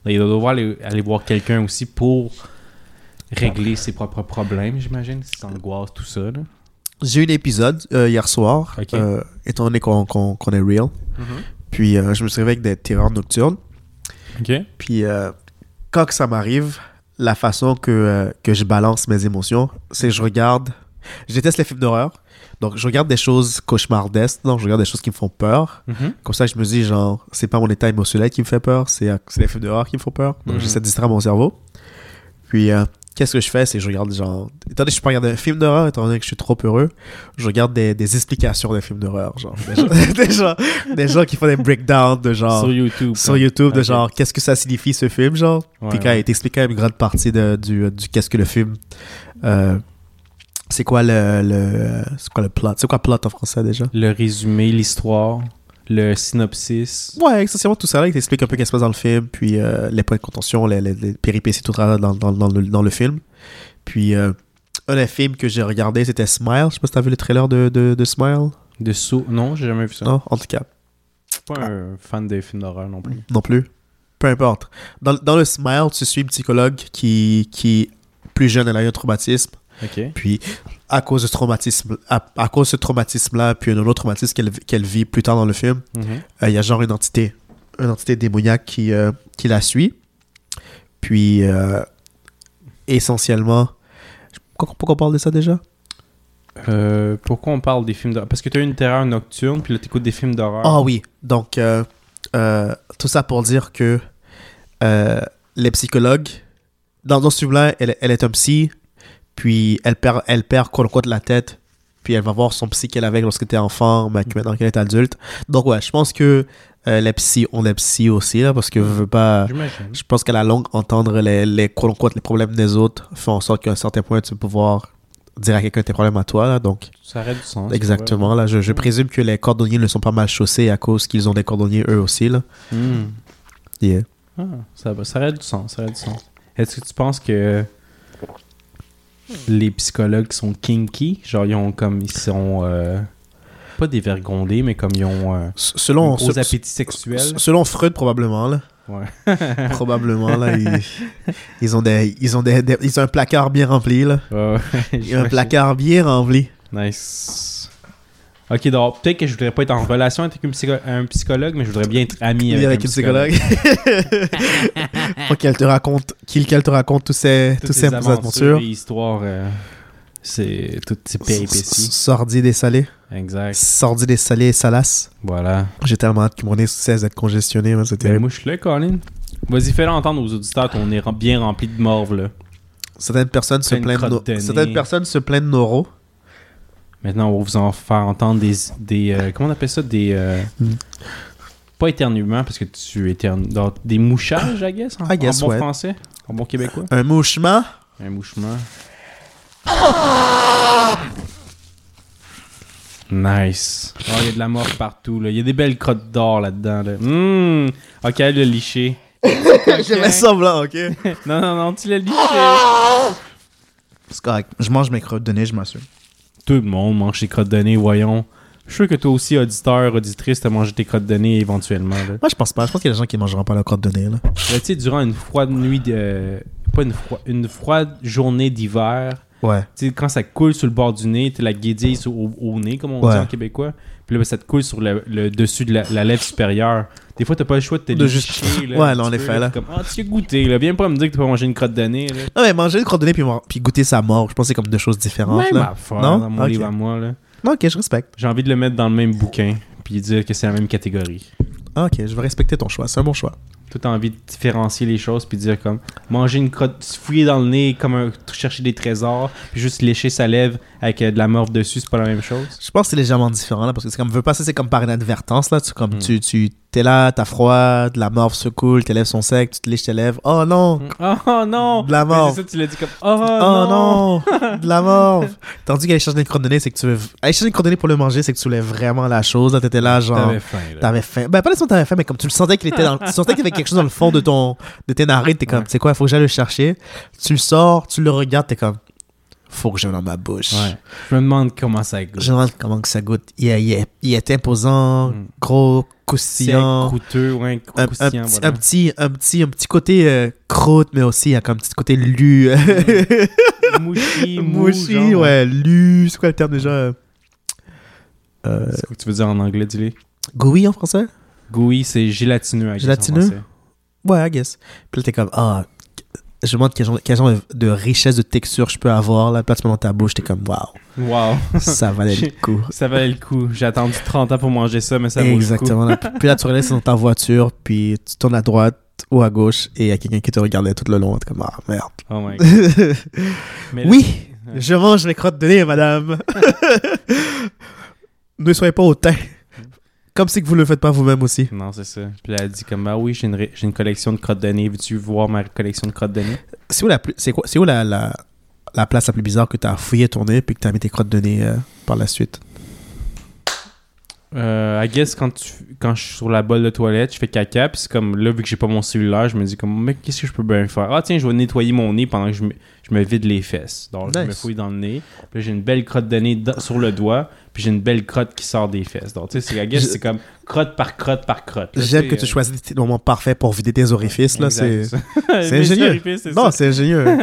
Là, il doit devoir aller, aller voir quelqu'un aussi pour régler ses propres problèmes, j'imagine. Ses angoisses, tout ça, là. J'ai eu un épisode euh, hier soir, euh, étant donné qu'on est real. Puis euh, je me suis réveillé avec des terreurs nocturnes. OK. Puis euh, quand que ça m'arrive, la façon que, euh, que je balance mes émotions, c'est que je regarde. Je déteste les films d'horreur. Donc je regarde des choses cauchemardesques, donc je regarde des choses qui me font peur. Mhm. Comme ça, je me dis, genre, c'est pas mon état émotionnel qui me fait peur, c'est euh, c'est les films d'horreur qui me font peur. Donc Mhm. j'essaie de distraire mon cerveau. Puis euh, qu'est-ce que je fais C'est que je regarde, genre, étant donné que je peux regarder un film d'horreur, étant donné que je suis trop heureux, je regarde des, des explications des films d'horreur. Genre, des gens, des, gens, des gens qui font des breakdowns de genre Sur YouTube. sur. YouTube de genre qu'est-ce que ça signifie ce film genre Ouais, puis quand ouais. il t'explique quand même une grande partie de, du, du qu'est-ce que le film euh, c'est quoi le, le c'est quoi le plot c'est quoi plot en français déjà? Le résumé, l'histoire, le synopsis. ouais essentiellement tout ça là il t'explique un peu qu'est-ce qui se passe dans le film puis euh, les points de contention les, les, les péripéties tout ça dans, dans, dans, le, dans le film puis euh, un des films que j'ai regardé c'était Smile je sais pas si t'as vu le trailer de, de, de Smile De saut. Non, j'ai jamais vu ça. non en tout cas Je suis pas un fan des films d'horreur non plus. non plus. Peu importe. Dans, dans le Smile, tu suis une psychologue qui, qui plus jeune, elle a eu un traumatisme. Ok. Puis, à cause de ce traumatisme, à, à cause de ce traumatisme-là, puis un autre traumatisme qu'elle qu'elle vit plus tard dans le film, Mhm. euh, il y a genre une entité, une entité démoniaque qui, euh, qui la suit. Puis, euh, essentiellement, pourquoi, on parle de ça déjà? Euh, pourquoi on parle des films d'horreur Parce que tu as une terreur nocturne, puis là, tu écoutes des films d'horreur. Ah oui, donc euh, euh, tout ça pour dire que les psychologues, dans, dans ce film-là, elle, elle est un psy, puis elle perd, elle perd quote la tête, puis elle va voir son psy qu'elle avait lorsqu'elle était enfant, mais maintenant qu'elle est adulte. Donc ouais, je pense que euh, les psys ont les psys aussi, là, parce que je veux pas... J'imagine. Je pense qu'à la longue, entendre les, les, quote les problèmes des autres fait en sorte qu'à un certain point, tu vas pouvoir dire à quelqu'un tes problèmes à toi, là, donc... Ça aurait du sens. Exactement, là, je, je présume que les cordonniers ne sont pas mal chaussés à cause qu'ils ont des cordonniers eux aussi, là. Hmm. Yeah. Ah, ça, ça aurait du sens. Ça aurait du sens. Est-ce que tu penses que les psychologues sont kinky Genre, ils ont comme. Ils sont. euh, pas dévergondés, mais comme ils ont euh, Selon, gros se- appétit sexuel. s- selon Freud, probablement, là. Ouais. probablement, là, ils, ils ont des, ils ont des, des- ils ont un placard bien rempli, là. Ouais, un placard bien rempli. Nice. Ok, donc peut-être que je voudrais pas être en relation avec un, psycho- un psychologue, mais je voudrais bien être ami avec, y un avec une psychologue. Faut qu'elle te raconte, qu'il qu'elle te raconte tous ces, Toutes tous ces ces aventures. et histoires, euh, c'est toutes ces péripéties. Sordide et salé. Exact. Sordide et salé et salace. Voilà. J'ai tellement hâte que mon nez cesse d'être congestionné, c'est Ben, terrible. moi, je suis là, Colin. Vas-y, fais-le entendre aux auditeurs qu'on est bien rempli de morve, là. Certaines personnes se plaignent no- certaines personnes se plaignent de. Maintenant, on va vous en faire entendre des. des euh, comment on appelle ça? Des. euh, Hmm. Pas éternuements, parce que tu éternues. Des mouchages, I guess, en, I guess, en bon ouais. français, en bon québécois. Un mouchement? Un mouchement. Nice. Oh, il y a de la mort partout. là. Il y a des belles crottes d'or là-dedans. Là. Mmh. Ok, elle l'a liché. Je mets semblant, ok? Non, non, non, tu l'as liché. C'est correct. Je mange mes crottes de nez, je m'assure. Tout le monde mange ses crottes de nez, voyons. Je suis sûr que toi aussi, auditeur, auditrice, t'as mangé tes crottes de nez éventuellement. Là. Moi, je pense pas. Je pense qu'il y a des gens qui mangeront pas leurs crottes de nez, là. Là, tu sais, durant une froide nuit de. Pas une froide. Une froide journée d'hiver. Ouais. Tu quand ça coule sur le bord du nez, t'as la guédille au, au nez, comme on Ouais. dit en québécois. Puis là, ben, ça te coule sur le, le dessus de la, la lèvre supérieure. Des fois, t'as pas le choix de te De juste- là, Ouais, là, en effet, là. Comme, ah, tu as goûté, là. Viens pas me dire que tu peux manger une crotte de nez, là. Non, mais manger une crotte de nez puis, goûter sa mort, je pense que c'est comme deux choses différentes, Même là. affaire Non? dans mon livre à moi, là. Non, ok, je respecte. J'ai envie de le mettre dans le même bouquin, puis dire que c'est la même catégorie. Ah, ok, je vais respecter ton choix. C'est un bon choix. Envie de différencier les choses, puis dire comme manger une crotte, se fouiller dans le nez comme un, chercher des trésors, puis juste lécher sa lèvre avec euh, de la morve dessus, c'est pas la même chose? Je pense que c'est légèrement différent, là, parce que c'est comme, veux pas, ça, c'est comme par inadvertance, là. Tu, comme, Hmm. tu, tu, t'es là, t'as froid, de la morve se coule, tes lèvres sont secs, tu te lèches tes lèvres. Oh non! Oh non! De la morve. c'est ça, tu l'as dit comme Oh, Oh non! non! de la morve! Tandis qu'aller chercher une crotte de nez, c'est que tu veux. Aller chercher une crotte de nez pour le manger, c'est que tu voulais vraiment la chose, là. T'étais là, genre. T'avais faim, là. T'avais faim. Ben, pas nécessairement t'avais faim, mais comme tu le sentais qu'il était dans. tu sentais qu'il y avait quelque chose dans le fond de ton. de tes narines, t'es comme, Ouais. c'est quoi, il faut que j'aille le chercher. Tu le sors, tu le regardes, t'es comme, faut que j'aille dans ma bouche. Ouais. Je me demande comment ça goûte. Je me demande comment que ça goûte. Il est, il est, il est imposant, Mm. gros, croustillant. coûteux, ouais, Un, un petit, voilà. un, petit, un, petit, un petit côté euh, croûte, mais aussi il y a comme un petit côté lu. Mouchi, mou, Mouchi, genre. ouais, lu. C'est quoi le terme déjà? Euh, C'est quoi que tu veux dire en anglais, dis-le? Gooey en français? Gooey, c'est gélatineux. I guess, Gélatineux? Ouais, I guess. Puis là, t'es comme, ah, je me demande quel genre, quel genre de, de richesse de texture je peux avoir. Là, mets dans ta bouche, t'es comme, waouh, Wow. ça valait le coup. ça valait le coup. J'ai attendu 30 ans pour manger ça, mais ça vaut le coup. Exactement. Puis là, tu regardes dans ta voiture, puis tu tournes à droite ou à gauche, et il y a quelqu'un qui te regardait tout le long. T'es comme, ah, merde. Oh my god. Mais là- oui, je mange les crottes de nez, madame. ne soyez pas hautain. Comme si que vous le faites pas vous-même aussi. Non, c'est ça. Puis elle dit comme, ah oui, j'ai une, ré- j'ai une collection de crottes de nez. Veux-tu voir ma collection de crottes de nez? C'est où la, plus- c'est quoi, c'est où la, la, la place la plus bizarre que t'as fouillé ton nez, puis que t'as mis tes crottes de nez euh, par la suite? Euh, I guess quand, tu, quand je suis sur la bolle de toilette, je fais caca, puis c'est comme là, vu que j'ai pas mon cellulaire, je me dis comme, mais qu'est-ce que je peux bien faire? Ah tiens, je vais nettoyer mon nez pendant que je me, je me vide les fesses. Donc je me fouille dans le nez, puis là, j'ai une belle crotte de nez dans- sur le doigt, puis j'ai une belle crotte qui sort des fesses. Donc tu sais, I guess Je- c'est comme crotte par crotte par crotte. J'aime que tu choisis le moment parfait pour vider tes orifices, là. C'est, ingénieux. non, c'est ingénieux.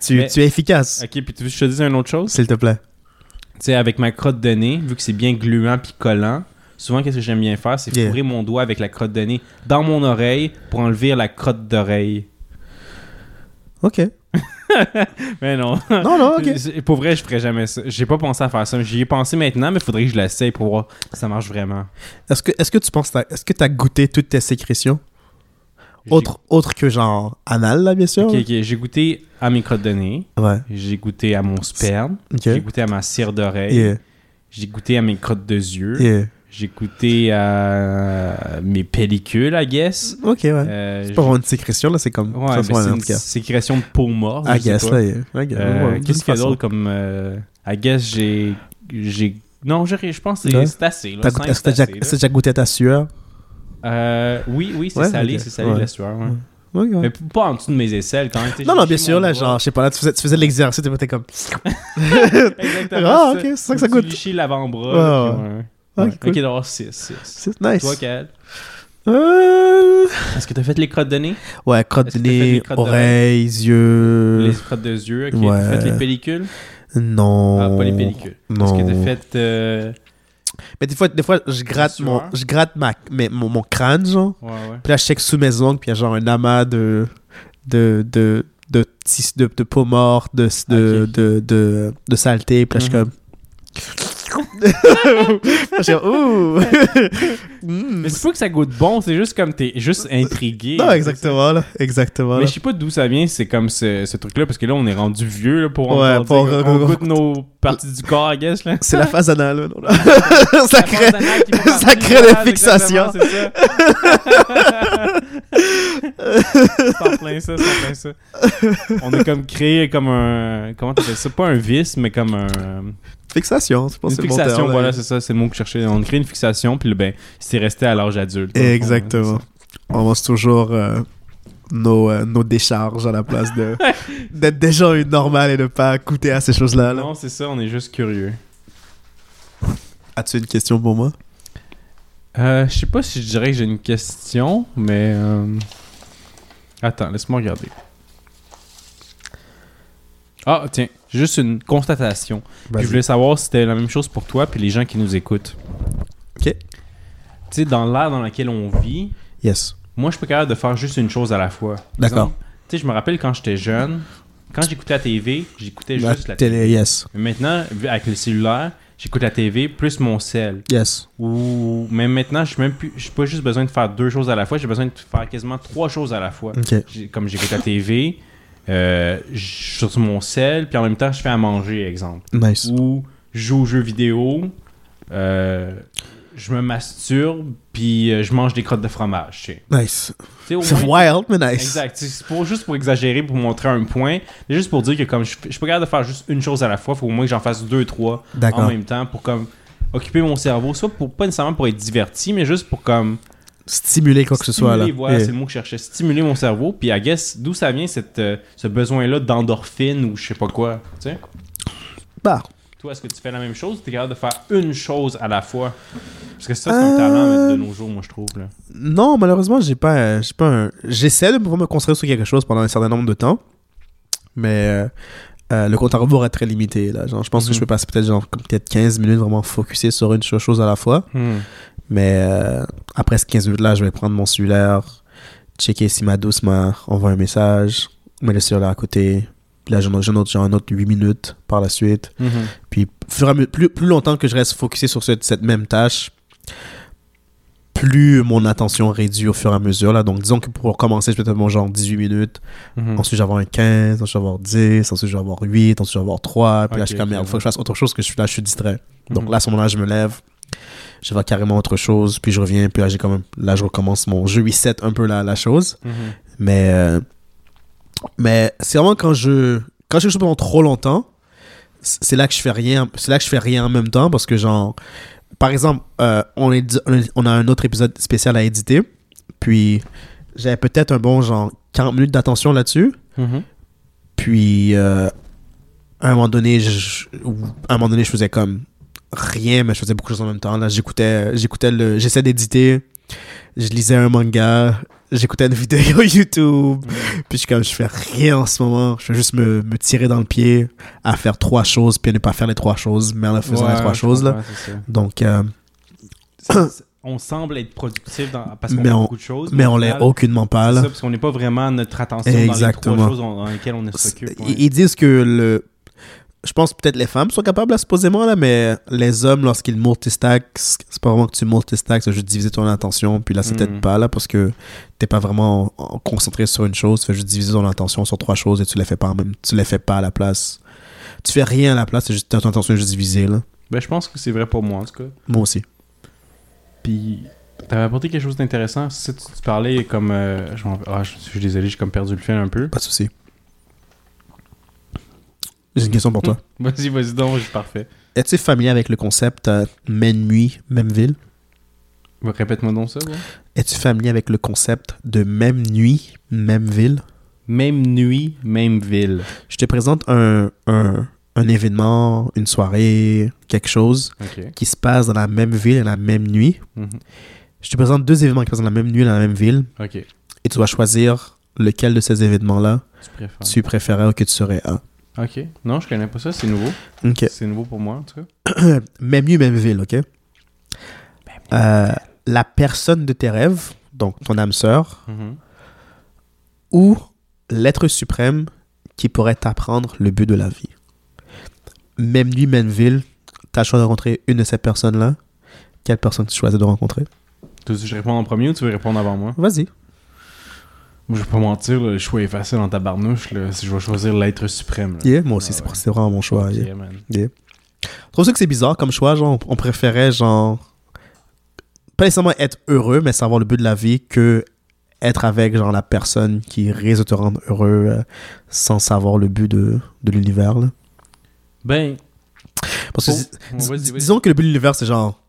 Tu, Mais- tu es efficace, Ok, puis tu veux que je te dise une autre chose? s'il te plaît. Tu sais, avec ma crotte de nez, vu que c'est bien gluant puis collant, souvent, qu'est-ce que j'aime bien faire? C'est Yeah. fourrer mon doigt avec la crotte de nez dans mon oreille pour enlever la crotte d'oreille. Ok. Mais non. Non, non, ok. Pour vrai, je ferais jamais ça. J'ai pas pensé à faire ça. J'y ai pensé maintenant, mais il faudrait que je l'essaye pour voir si ça marche vraiment. Est-ce que, est que tu penses, est-ce que tu as goûté toutes tes sécrétions? Autre, autre que genre anal, là, bien sûr? Ok, ok. J'ai goûté à mes crottes de nez. Ouais, J'ai goûté à mon sperme. ok. J'ai goûté à ma cire d'oreille. Yeah, J'ai goûté à mes crottes de yeux. yeah. J'ai goûté à mes pellicules, I guess. Ok, ouais. Euh, c'est pas vraiment une sécrétion, là, c'est comme. Ouais, ben, c'est un c'est une cas. sécrétion de peau morte. I guess, là, yeah. Euh, Ouais, Qu'est-ce qu'il y a d'autre comme. Euh, I guess j'ai. Non, je pense que c'est assez. Est-ce que t'as déjà, assez, là. est-ce que t'as déjà goûté à ta sueur? Euh, oui, oui, c'est Ouais, salé, c'est salé Ouais. la sueur. ouais. Ouais. Ok, ouais. Mais pas en dessous de mes aisselles quand même. tu Non, non, bien sûr, là, genre, je sais pas, là, tu faisais, tu faisais de l'exercice, t'es comme. Exactement. Ah, ok, c'est ça que ça Tu goûte. l'avant-bras. Ouais. Ah, Ouais. cool. Ok, alors 6. 6. C'est nice. Toi, Euh... est-ce que t'as fait les crottes de nez? Ouais, crotte Est-ce de nez, crottes oreilles, yeux. Les crottes de yeux, ok. Ouais. T'as fait les pellicules? Non. Ah, pas les pellicules. Non. Est-ce que t'as fait. euh, Mais des fois, des fois je gratte, mon, sueur? je gratte ma, mais, mon, mon crâne, genre. Ouais, ouais. Puis là, je check sous mes ongles, puis il y a genre un amas de. de. de. de, de, de peau morte, de, de, de, de, de saleté. Puis là, je suis Mhm. comme. je suis comme, ouh! Mm. Mais c'est pas que ça goûte bon, c'est juste comme t'es juste intrigué. Non, exactement, là. Exactement. Mais là. je sais pas d'où ça vient, c'est comme ce, ce truc-là, parce que là, on est rendu vieux là, pour Ouais, pour- dire qu'on goûte nos parties du corps, I guess. Là. C'est la phase anale, là. ça La crée. ça crée des fixations. exactement, C'est ça. c'est en plein ça, c'est en plein ça. On a comme créé comme un... Comment t'appelles ça? Pas un vice, mais comme un... Fixation, Une c'est le bon fixation, voilà, c'est ça, c'est le mot que je cherchais. On crée une fixation, puis ben, c'est resté à l'âge adulte. fond, Exactement. hein, On mange toujours euh, nos, euh, nos décharges à la place de d'être des gens normales et de pas goûter à ces choses-là. Non, c'est ça, on est juste curieux. As-tu une question pour moi? Euh, je sais pas si je dirais que j'ai une question, mais... euh, Attends, laisse-moi regarder. Ah, tiens, juste une constatation. Puis je voulais savoir si c'était la même chose pour toi puis les gens qui nous écoutent. Ok. Tu sais, dans l'ère dans laquelle on vit, Yes. moi, je suis pas capable de faire juste une chose à la fois. D'accord. Tu sais, je me rappelle quand j'étais jeune, quand j'écoutais la TV, j'écoutais La juste la télé, yes. Mais maintenant, avec le cellulaire, j'écoute la TV plus mon sel. Yes. Ou même maintenant, je suis même plus, j'ai pas juste besoin de faire deux choses à la fois, j'ai besoin de faire quasiment trois choses à la fois. Ok. J'ai- Comme j'écoute la TV, euh, je suis sur mon sel, puis en même temps, je fais à manger, exemple. Nice. Ou je joue aux jeux vidéo, euh, je me masturbe, puis euh, je mange des crottes de fromage. tu sais. Nice. C'est wild, mais nice. Exact. C'est pour, juste pour exagérer, pour montrer un point. C'est juste pour dire que comme je, je suis pas capable de faire juste une chose à la fois, faut au moins que j'en fasse deux, trois en même temps pour comme occuper mon cerveau. Soit pour pas nécessairement pour être diverti, mais juste pour comme Stimuler quoi que ce soit là. Voilà, c'est le mot que je cherchais. Stimuler mon cerveau. Puis I guess d'où ça vient cette, euh, ce besoin-là d'endorphine ou je sais pas quoi. Tu sais? Bah. Toi, est-ce que tu fais la même chose? Ou t'es capable de faire une chose à la fois? Parce que ça, c'est un talent Euh, de nos jours, moi, je trouve. Là. Non, malheureusement, j'ai pas, euh, j'ai pas un... J'essaie de pouvoir me concentrer sur quelque chose pendant un certain nombre de temps, mais euh, euh, le compte à rebours est très limité. Là. Genre, je pense que Mhm. je peux passer peut-être genre peut-être 15 minutes vraiment focusé sur une cho- chose à la fois, Hmm. Mais euh, après ces 15 minutes-là, je vais prendre mon cellulaire, checker si ma douce m'a envoyé un message, mettre le cellulaire à côté, puis là, j'en ai, j'en ai- j'en ai un autre 8 minutes par la suite. Mhm. Puis plus, plus longtemps que je reste focusé sur cette, cette même tâche, plus mon attention réduit au fur et à mesure. Là. Donc disons que pour commencer, je vais peut-être avoir genre 18 minutes. Mhm. Ensuite, je vais avoir un 15, ensuite, je vais avoir 10, ensuite, je vais avoir 8, ensuite, je vais avoir 3. Puis là, je suis comme, merde, faut que je fasse autre chose que je suis là, je suis distrait. Donc Mhm. là, à ce moment-là, je me lève, je vais carrément autre chose, puis je reviens, puis là, j'ai quand même, là, je recommence mon, je reset un peu la, la chose. Mhm. Mais, euh, mais c'est vraiment quand je, quand je chose pendant trop longtemps, c'est là que je fais rien, c'est là que je fais rien en même temps parce que genre, par exemple, euh, on, est, on a un autre épisode spécial à éditer, puis j'avais peut-être un bon genre 40 minutes d'attention là-dessus, Mhm. puis euh, à un moment donné, je, à un moment donné, je faisais comme rien, mais je faisais beaucoup de choses en même temps. Là, j'écoutais, j'écoutais le, j'essayais d'éditer, je lisais un manga, j'écoutais une vidéo YouTube, puis je suis comme, je fais rien en ce moment. Je vais juste me, me tirer dans le pied à faire trois choses, puis à ne pas faire les trois choses, mais en la faisant les trois choses, là. Donc, euh, on semble être productif dans- parce qu'on fait beaucoup de choses. mais on l'est aucunement pas, C'est là. ça, parce qu'on n'est pas vraiment notre attention dans les Exactement. trois choses dans, dans lesquelles on s'occupe. ouais. Ils disent que le. Je pense peut-être les femmes sont capables, là, supposément, là, mais les hommes, lorsqu'ils multistack, c'est pas vraiment que tu multistack, c'est juste diviser ton attention, puis là, c'est Mhm. peut-être pas, là, parce que t'es pas vraiment en- concentré sur une chose, tu fais juste diviser ton attention sur trois choses et tu les fais pas en même, tu les fais pas à la place. Tu fais rien à la place, c'est juste ton attention est juste divisée, là. Ben, je pense que c'est vrai pour moi, en tout cas. Moi aussi. Puis, t'avais apporté quelque chose d'intéressant. Si tu, tu parlais comme. euh, je, ah, je suis désolé, j'ai comme perdu le fil un peu. Pas de souci. J'ai une question pour toi. Vas-y, vas-y donc, c'est parfait. Es-tu familier avec le concept euh, même nuit, même ville? Répète-moi donc ça. ouais. Es-tu familier avec le concept de même nuit, même ville? Même nuit, même ville. Je te présente un, un, un événement, une soirée, quelque chose qui se passe dans la même ville et la même nuit. Mhm. Je te présente deux événements qui se passent dans la même nuit et dans la même ville. Ok. Et tu dois choisir lequel de ces événements-là Tu préfères. tu préférais ou que tu serais à. Ok. Non, je connais pas ça, c'est nouveau. Ok. C'est nouveau pour moi, en tout cas. Même nuit, même ville, ok? Euh, la personne de tes rêves, donc ton âme sœur, Mhm. ou l'être suprême qui pourrait t'apprendre le but de la vie. Même nuit, même ville, tu as le choix de rencontrer une de ces personnes-là. Quelle personne tu choisis de rencontrer? Tu veux que je réponds en premier ou tu veux répondre avant moi? Vas-y. Moi, je vais pas mentir, là, le choix est facile dans ta barnouche. Là, si je vais choisir l'être suprême. là. Yeah, moi aussi, Ah c'est ouais. vraiment mon choix. Yeah. man. Yeah. Je trouve ça que c'est bizarre comme choix. Genre, on préférait, genre, pas nécessairement être heureux, mais savoir le but de la vie que être avec, genre, la personne qui risque de te rendre heureux euh, sans savoir le but de, de l'univers. Ben, Parce que Oh, dis- dis- disons que le but de l'univers, c'est genre,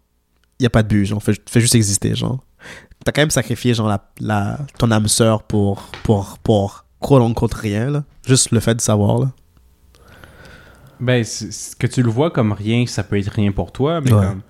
il n'y a pas de but, genre, fais, fais juste exister, genre. T'as quand même sacrifié, genre, la, la, ton âme sœur pour, pour, pour, quote rien, là. Juste le fait de savoir, là. ben que tu le vois comme rien, ça peut être rien pour toi, mais Ouais. comme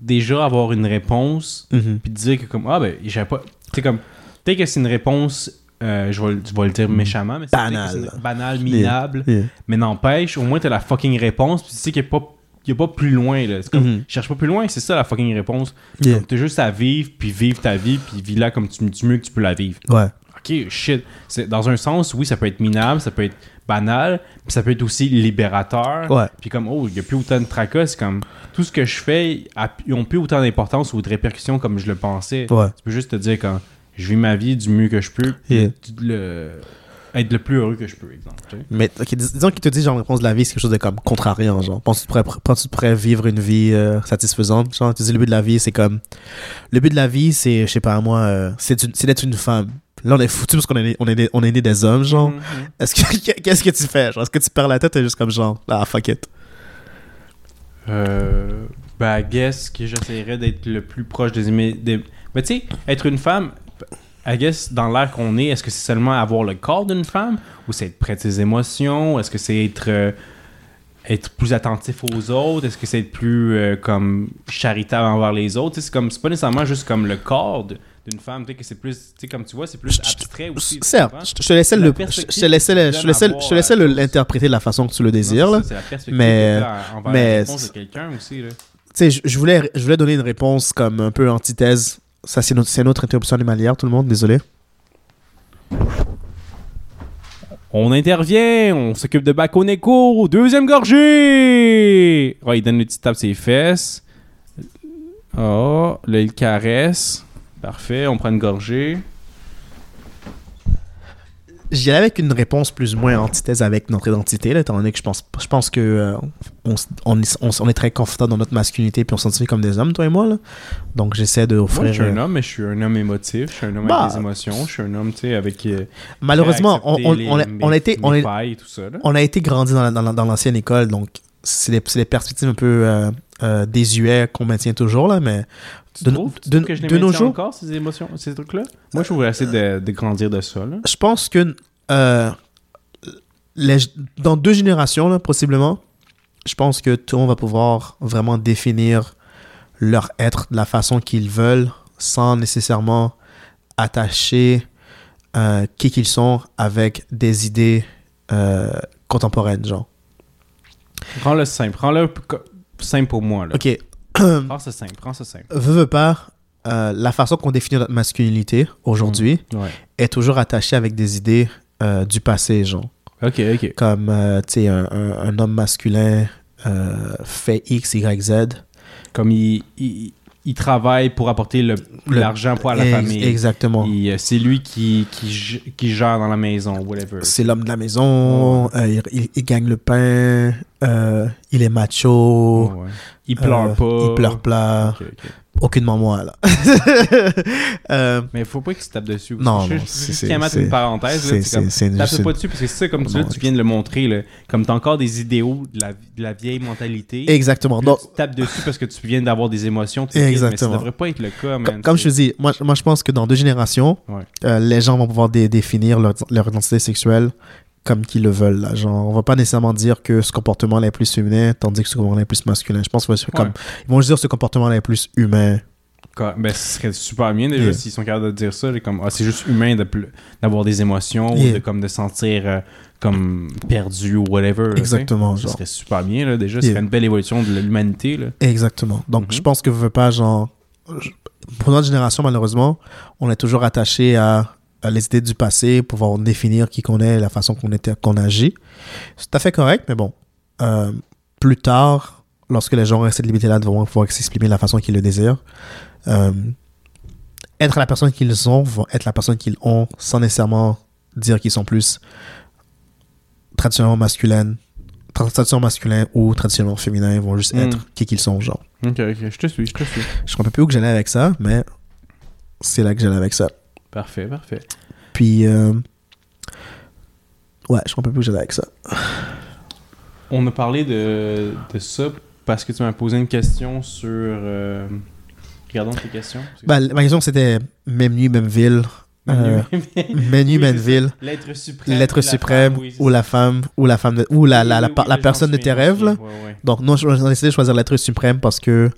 déjà avoir une réponse, Mhm. puis te dire que comme ah ben j'avais pas, tu comme peut-être que c'est une réponse, euh, je vais, le- je vais le dire méchamment, mais c'est une- banale, minable, Yeah. mais n'empêche, au moins t'as la fucking réponse, puis tu sais qu'il n'y a pas y a pas plus loin là. C'est comme Mhm. cherche pas plus loin, c'est ça la fucking réponse. Yeah. T'as juste à vivre, puis vivre ta vie, puis vis-la comme tu, du mieux que tu peux la vivre. Ouais. Ok, shit. C'est, dans un sens, oui, ça peut être minable, ça peut être banal, puis ça peut être aussi libérateur. Ouais. Puis comme, oh, il n'y a plus autant de tracas, c'est comme, tout ce que je fais, a- ils n'ont plus autant d'importance ou de répercussions comme je le pensais. Ouais. Tu peux juste te dire quand je vis ma vie du mieux que je peux, Yeah. le- être le plus heureux que je peux, exemple. tu sais. Mais dis- disons qu'il te dit genre la réponse de la vie c'est quelque chose de comme contrariant genre. Penses-tu que tu pourrais, tu pourrais vivre une vie euh, satisfaisante? Genre tu dis le but de la vie c'est comme le but de la vie c'est je sais pas moi euh, c'est d'être une femme. Là on est foutu parce qu'on est on est on est né des hommes genre. Mhm. Est-ce que qu'est-ce que tu fais genre? Est-ce que tu perds la tête et juste comme genre ah fuck it. Euh, ben, I guess que j'essaierais d'être le plus proche des... des... Mais tu sais, être une femme, I guess, dans l'air qu'on est, est-ce que c'est seulement avoir le corps d'une femme ou c'est être près de ses émotions? Est-ce que c'est être, euh, être plus attentif aux autres? Est-ce que c'est être plus euh, comme charitable envers les autres? C'est comme c'est pas nécessairement juste comme le corps d'une femme, peut-être que c'est plus, tu sais, comme tu vois, c'est plus abstrait aussi. Certes, je te laissais le je te laissais le- je te laissais je te laissais l'interpréter de la façon que tu le désires c'est là. Mais- mais-. Tu sais, je voulais, je voulais donner une réponse comme un peu antithèse. Ça, c'est notre, notre interruption animalière, tout le monde, désolé. On intervient, on s'occupe de Bakoneko, deuxième gorgée! Ouais, il donne une petite tape ses fesses. Oh, là, il caresse. Parfait, on prend une gorgée. J'y allais avec une réponse plus ou moins antithèse avec notre identité, là, étant donné que je pense, je pense que euh, on, s- on, est, on s- on est très confortable dans notre masculinité puis on s'identifie comme des hommes, toi et moi. Là. Donc j'essaie de Moi, offrir. je suis un euh, homme, mais je suis un homme émotif, je suis un homme Bah. avec des émotions, je suis un homme, tu sais, avec... euh, malheureusement, on, les- on, a, on a été, on, mes est- failles et tout ça, là. on a été grandi dans, la- dans, la- dans l'ancienne école, donc c'est des, c'est des perspectives un peu euh, euh, désuets qu'on maintient toujours, là, mais Tu de- trouves, tu de- trouves que je les de nos jours- encore, ces émotions, ces trucs-là? Moi, je voudrais essayer de, de grandir de ça, là. je pense que euh, les- dans deux générations, là, possiblement, je pense que tout le monde va pouvoir vraiment définir leur être de la façon qu'ils veulent sans nécessairement attacher euh, qui qu'ils sont avec des idées euh, contemporaines, genre. Prends-le simple. Co- simple pour moi. Là. Ok, Prends ça simple. Prends ça simple. veux, veux pas, euh, la façon qu'on définit notre masculinité aujourd'hui Ouais. est toujours attachée avec des idées euh, du passé, genre. Ok, ok. Comme, euh, tu sais, un, un- un homme masculin fait X, Y, Z. Comme il, il, il travaille pour apporter l'argent pour la Ex- famille. Exactement. Euh, C'est lui qui, qui, qui gère dans la maison, whatever. C'est l'homme de la maison, euh, il, il- il gagne le pain, euh, il est macho, ouais. Il pleure pas. il pleure pas. Aucunement moi là. Euh, Mais faut pas qu'il se tape dessus. Non, je, non, c'est- une parenthèse. là, comme- une- Tape pas dessus parce que c'est ça, comme tu, là, tu viens de le montrer, là, comme t'as encore des idéaux de la, de la vieille mentalité. Exactement. Donc, tu tapes dessus parce que tu viens d'avoir des émotions. tu Exactement. Mais ça devrait pas être le cas, man. comme, comme je te dis, moi, moi je pense que dans deux générations, Ouais. euh, les gens vont pouvoir dé- définir leur, leur identité sexuelle comme qu'ils le veulent. Là. Genre, on va pas nécessairement dire que ce comportement-là est plus féminin, tandis que ce comportement-là est plus masculin. Je pense que c'est comme, Ouais. ils vont juste dire ce comportement-là est plus humain. Quoi, Ben, ce serait super bien déjà Yeah. s'ils sont capables de dire ça. comme, ah, c'est juste humain de d'avoir des émotions ou de, comme, de sentir euh, comme perdu ou whatever. Exactement, genre. serait super bien, là, déjà. Ce Yeah. serait une belle évolution de l'humanité. Exactement. Donc, Mhm. je pense que je veux pas, genre, pour notre génération, malheureusement, on est toujours attaché à les idées du passé pouvoir définir qui qu'on est, la façon qu'on était, qu'on agit. C'est tout à fait correct, mais bon, euh, plus tard, lorsque les gens ont cette liberté-là de vraiment pouvoir s'exprimer de la façon qu'ils le désirent, euh, être la personne qu'ils sont, vont être la personne qu'ils ont, sans nécessairement dire qu'ils sont plus traditionnellement masculins, traditionnellement masculins ou traditionnellement féminins, ils vont juste Mm. être qui qu'ils sont, genre. Ok, ok. Je te suis, je te suis. Je ne sais plus où que j'allais avec ça, mais c'est là que j'allais avec ça. Parfait, parfait. Puis, euh, ouais, je sais plus où j'allais avec ça. On a parlé de, de ça parce que tu m'as posé une question sur. euh, Regardons tes questions. Bah, ma question, c'était même nuit, même ville. Euh, même nuit, Oui, même c'est ville. L'être suprême. L'être la suprême femme, oui, c'est ou la femme ou la femme de- ou la, la, la, personne de tes rêves là. Donc nous on a décidé de choisir l'être suprême parce que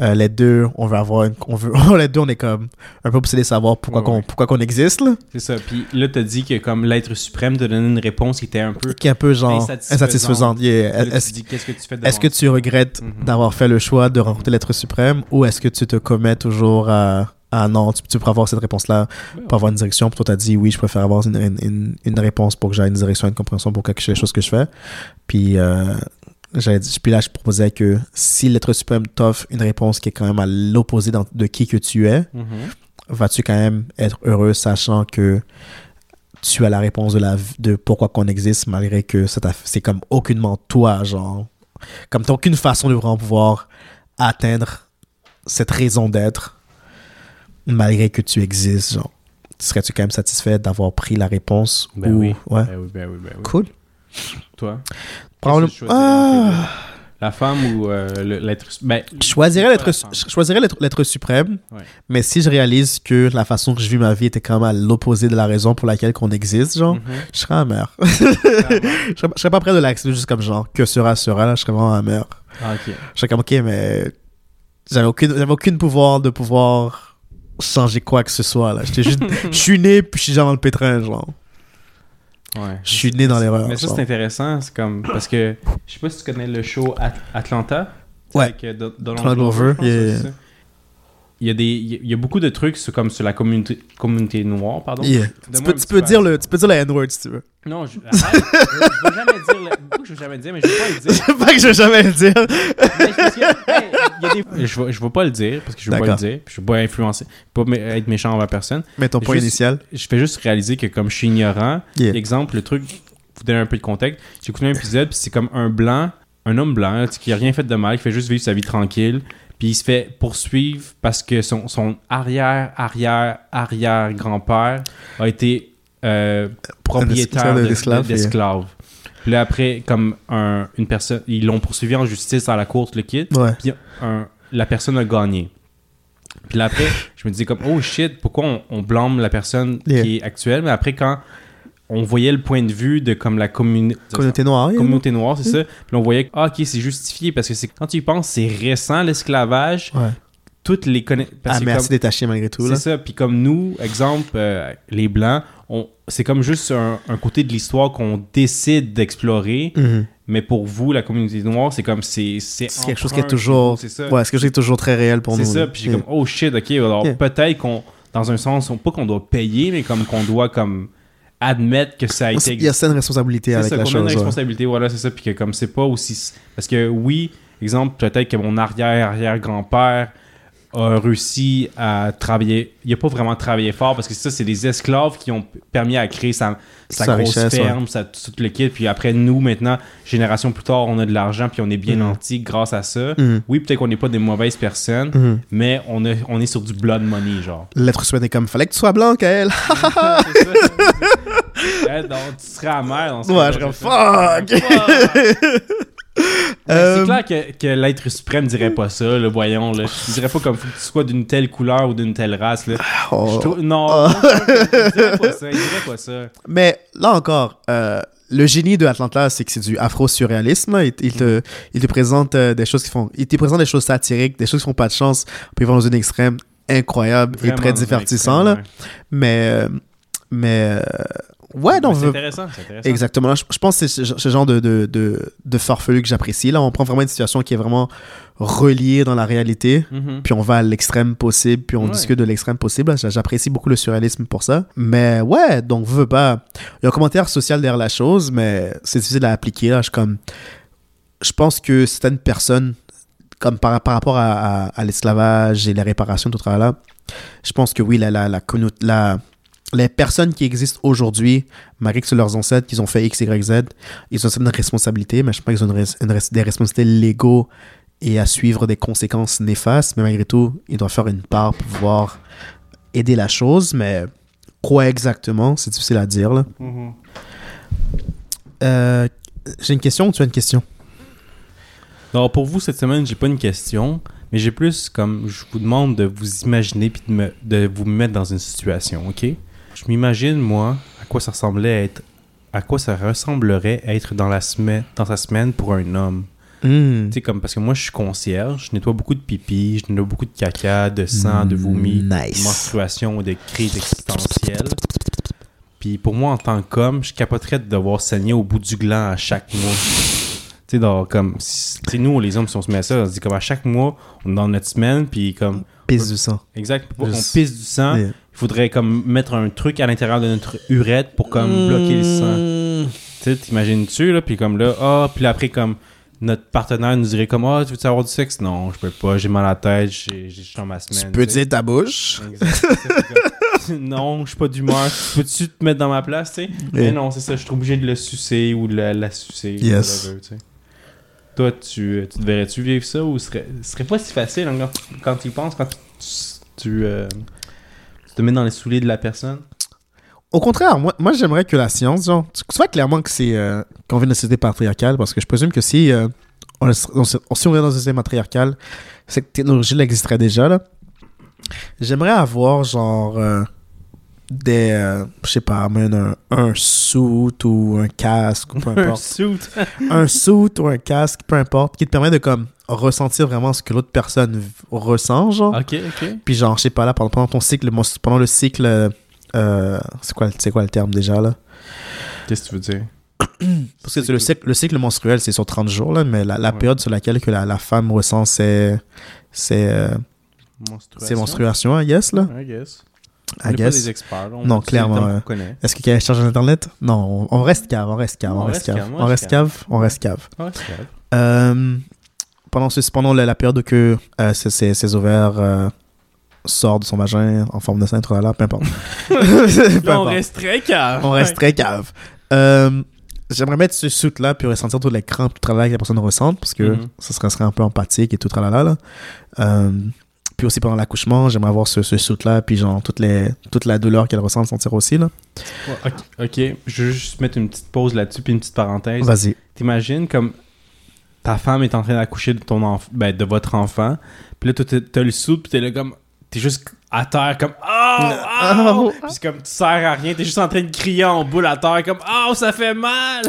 euh, les deux on veut avoir une- on veut les deux on est comme un peu obsédés de savoir pourquoi Ouais, qu'on ouais. pourquoi qu'on existe. C'est ça. Puis là, t'as dit que comme l'être suprême t'a donné une réponse qui était un peu. qui est un peu genre Insatisfaisante. Yeah. Est-ce te que tu fais est-ce que devant tu regrettes Mhm. d'avoir fait le choix de rencontrer l'être suprême ou est-ce que tu te commets toujours à, à non, tu, tu peux avoir cette réponse-là Ouais, pour avoir une direction. Puis toi, tu as dit oui, je préfère avoir une, une, une, une réponse pour que j'aie une direction, une compréhension pour quelque chose que je fais. Puis, euh, dit- puis là, je proposais que si l'être suprême t'offre une réponse qui est quand même à l'opposé de qui que tu es, Mhm. vas-tu quand même être heureux sachant que tu as la réponse de, la, de pourquoi qu'on existe malgré que c'est comme aucunement toi, genre. Comme t'as aucune façon de vraiment pouvoir atteindre cette raison d'être? Malgré que tu existes, genre. Serais-tu quand même satisfait d'avoir pris la réponse Ben ou... oui. Ouais? Ben oui, ben oui, oui. Cool. Toi, Probablement- Ah, la femme ou euh, l'être. Ben, je choisirais l'être la su- femme. je choisirais l'être l'être suprême, Ouais. mais si je réalise que la façon que je vis ma vie était quand même à l'opposé de la raison pour laquelle qu'on existe, genre, Mhm. je serais amer. Clairement. je, serais, je serais pas prêt de l'accepter juste comme genre, que sera, sera, là, je serais vraiment amer. Ah. Je serais comme, ok, mais j'avais aucune, j'avais aucune pouvoir de pouvoir changer quoi que ce soit, là. J'étais juste, je suis né, puis je suis déjà dans le pétrin, genre. Ouais. Je suis né dans l'erreur. Mais ça, c'est intéressant. C'est comme. Parce que. Je sais pas si tu connais le show At- Atlanta. Ouais. Avec euh, Don- Donald Donald Glover. Glover, je pense, yeah. c'est ça. Il y, a des, il y a- beaucoup de trucs sur, comme sur la communauté, communauté noire, pardon. Yeah. Tu peux, tu dire le, tu peux dire le N-word si tu veux. Non, je, arrête, je, je vais jamais dire. Le, que je vais jamais le dire, mais je vais pas le dire. C'est pas que je vais jamais le dire. Mais parce que, hey, des- je, vais, je vais pas le dire parce que je veux pas le dire. Je veux pas influencer, pas être méchant envers personne. Mais ton point Juste- initial? Je fais juste réaliser que comme je suis ignorant, Yeah. exemple, le truc, vous donner un peu de contexte. J'ai écouté un épisode, puis c'est comme un blanc, un homme blanc, qui a rien fait de mal, qui fait juste vivre sa vie tranquille, puis il se fait poursuivre parce que son, son arrière, arrière, arrière grand-père a été euh, propriétaire de- de- d'esclaves, de- d'esclaves. Puis là, après, comme un, une personne, ils l'ont poursuivi en justice à la cour, le kit. Ouais. Puis un- la personne a gagné. Puis là, après, je me disais comme, oh shit, pourquoi on, on blâme la personne Yeah. qui est actuelle? Mais après, quand on voyait le point de vue de comme la communi- Communauté noire. yeah. communauté noire, c'est ça. Puis on voyait que, ah, ok, c'est justifié parce que c'est quand tu y penses, c'est récent l'esclavage. Ouais. toutes les connaissances. Ah, mais assez détaché malgré tout. C'est ça. Puis comme nous, exemple, euh, les Blancs, on, c'est comme juste un, un côté de l'histoire qu'on décide d'explorer. Mhm. Mais pour vous, la communauté noire, c'est comme c'est c'est quelque chose qui est toujours. C'est ça. Ouais, c'est quelque chose qui est toujours très réel pour nous. c'est ça. Puis j'ai comme oh shit, ok. Alors Yeah. peut-être qu'on, dans un sens, on- pas qu'on doit payer, mais comme qu'on doit comme admettre que ça a été. Il y a certaines responsabilités avec ça, la chose. ouais. responsabilité, voilà, c'est ça. Puis que comme c'est pas aussi. Parce que oui, exemple, peut-être que mon arrière-arrière-grand-père a réussi à travailler. Il a pas vraiment travaillé fort parce que ça, c'est des esclaves qui ont permis à créer sa, sa, Sa grosse richesse, ferme, sa, tout le kit. Puis après, nous, maintenant, génération plus tard, on a de l'argent puis on est bien Mhm. nantis grâce à ça. Mhm. Oui, peut-être qu'on n'est pas des mauvaises personnes, Mhm. mais on, a, on est sur du blood money, genre. L'être est comme fallait que tu sois blanc, elle. C'est donc, tu serais amer dans ce Ouais, je c'est ça. fuck. Mais Euh, C'est clair que, que l'être suprême dirait pas ça, le voyons. Là. Il dirait pas comme faut que tu sois d'une telle couleur ou d'une telle race. Là. Oh. Non, il dirait pas ça. Il dirait pas ça. Mais là encore, euh, le génie de Atlanta, c'est que c'est du afro-surréalisme. Il, il te, il te présente euh, des choses qui font. Il te présente des choses satiriques, des choses qui font pas de chance, puis ils vont dans une extrême incroyable Vraiment et très divertissant. extrême, Là. Mais. mais. Euh, ouais, non, Mais C'est veut- intéressant, c'est intéressant. Exactement. Je, je pense que c'est ce, ce genre de, de, de, de farfelu que j'apprécie. Là, on prend vraiment une situation qui est vraiment reliée dans la réalité, Mhm. puis on va à l'extrême possible, puis on Ouais. discute de l'extrême possible. J'apprécie beaucoup le surréalisme pour ça. Mais ouais, donc, veux pas. Il y a un commentaire social derrière la chose, mais c'est difficile à appliquer. Là. Je, comme, je pense que certaines personnes, comme par, par rapport à, à, à l'esclavage et les réparations, tout ça là, je pense que oui, la, la, la- les personnes qui existent aujourd'hui, malgré que c'est leurs ancêtres, qu'ils ont fait X, Y, Z, ils ont certaines responsabilités, mais je pense qu'ils ont une res- une res- des responsabilités légaux et à suivre des conséquences néfastes, mais malgré tout, ils doivent faire une part pour pouvoir aider la chose, mais quoi exactement, c'est difficile à dire. Mhm. Euh, J'ai une question ou tu as une question? Alors, pour vous, cette semaine, j'ai pas une question, mais j'ai plus comme je vous demande de vous imaginer puis de, me- de vous mettre dans une situation, ok? Je m'imagine, moi, à quoi ça ressemblait être. À quoi ça ressemblerait être dans, la semaine, dans sa semaine pour un homme. Hmm. Tu sais, comme parce que moi, je suis concierge, je nettoie beaucoup de pipi, je nettoie beaucoup de caca, de sang, de vomi, Nice. de menstruation, de crises existentielles. Puis pour moi, en tant qu'homme, je capoterais de devoir saigner au bout du gland à chaque mois. Tu sais, comme, si- tu sais, nous, les hommes, si on se met à ça, on se dit comme à chaque mois, on est dans notre semaine, puis comme, Pisse du sang. exact, on pisse du sang, Yeah. Il faudrait comme mettre un truc à l'intérieur de notre urètre pour comme bloquer le sang. Hmm. Tu t'imagines-tu, là, puis comme là, ah, puis après, comme, notre partenaire nous dirait comme, ah, tu veux-tu avoir du sexe? Non, je peux pas, j'ai mal à la tête, j'ai j'ai- je suis dans ma Tu semaine. peux tu sais. dire ta bouche? Non, je suis pas d'humeur. Peux-tu te mettre dans ma place, tu sais? Mais non, c'est ça, je suis obligé de le sucer ou de la, la sucer. Yes. whatever, tu. Toi, tu, tu te verrais-tu vivre ça ou ce serait, serait pas si facile hein, quand, quand tu y penses, quand tu, tu, euh, tu te mets dans les souliers de la personne? Au contraire, moi, moi j'aimerais que la science, genre, tu vois clairement que c'est euh, qu'on vient de société patriarcale, parce que je présume que si, euh, on, on, si on dans une société patriarcale, cette technologie là existerait déjà, là. J'aimerais avoir, genre, euh, des, euh, je sais pas, man, un, un suit ou un casque, ou peu Un importe. suit. un suit ou un casque, peu importe, qui te permet de, comme, ressentir vraiment ce que l'autre personne ressent, genre. ok, ok. Puis genre, je sais pas, là, pendant, pendant ton cycle, pendant le cycle, euh, c'est quoi, c'est quoi le terme déjà, là? Qu'est-ce que tu veux dire? Parce que c'est le cycle, le cycle menstruel, c'est sur 30 jours, là, mais la, la Ouais. période sur laquelle que la, la femme ressent ses, ses, euh, ses menstruations, I guess, là. I guess. I On n'est pas guess. des experts. là, on Non, clairement, qu'on connaît. Est-ce qu'il y a sur Internet? Non, on, on reste cave, on reste cave, on, reste cave. on reste cave, on reste cave. Euh, pendant, ce, pendant la, la période que euh, ses, ses- ses ovaires euh, sortent de son vagin en forme de sein, là, peu importe. Là, on reste très calme. On reste très cave. Euh, J'aimerais mettre ce suit-là puis ressentir tout l'écran, tout le travail que la personne ressent, parce que Mhm. ça serait, serait un peu empathique et tout tralala. Là. Puis aussi pendant l'accouchement, j'aimerais avoir ce, ce suit-là, puis genre toute, les, toute la douleur qu'elle ressent, sentir aussi. Là. Ouais, ok, ok, je veux juste mettre une petite pause là-dessus puis une petite parenthèse. Vas-y. T'imagines comme ta femme est en train d'accoucher de ton enfant, ben de votre enfant, puis là t'as- le sou puis t'es là comme t'es juste à terre comme oh, oh! Oh! puis comme tu sers à rien, t'es juste en train de crier en boule à terre comme oh ça fait mal.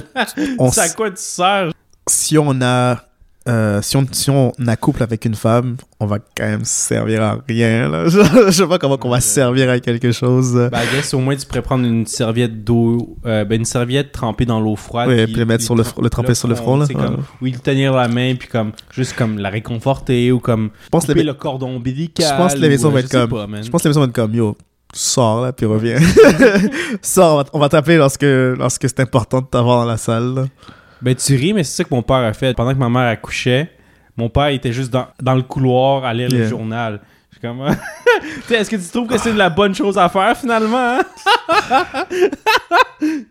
On s- quoi tu sers? Si on a euh, si, on, si on accouple avec une femme, on va quand même servir à rien. Là. Je, sais pas comment qu'on va servir à quelque chose. Ben, I guess, au moins, tu pourrais prendre une serviette d'eau, euh, ben, une serviette trempée dans l'eau froide. Ouais, puis le mettre sur le le tremper sur le front, là. tu sais, comme, Ouais. ou lui tenir la main, puis comme, juste comme la réconforter, ou comme Je pense couper les- le cordon ombilical. Je pense que l'émission ou, euh, va je être comme- pas. Je pense que l'émission va être comme yo, sors là, puis reviens. sors, on va, t- on va t'appeler lorsque, lorsque c'est important de t'avoir dans la salle. là. Ben, tu ris, mais c'est ça que mon père a fait. Pendant que ma mère accouchait, mon père était juste dans, dans le couloir à lire le journal. Je suis comme... Est-ce que tu trouves que c'est de la bonne chose à faire, finalement? hein?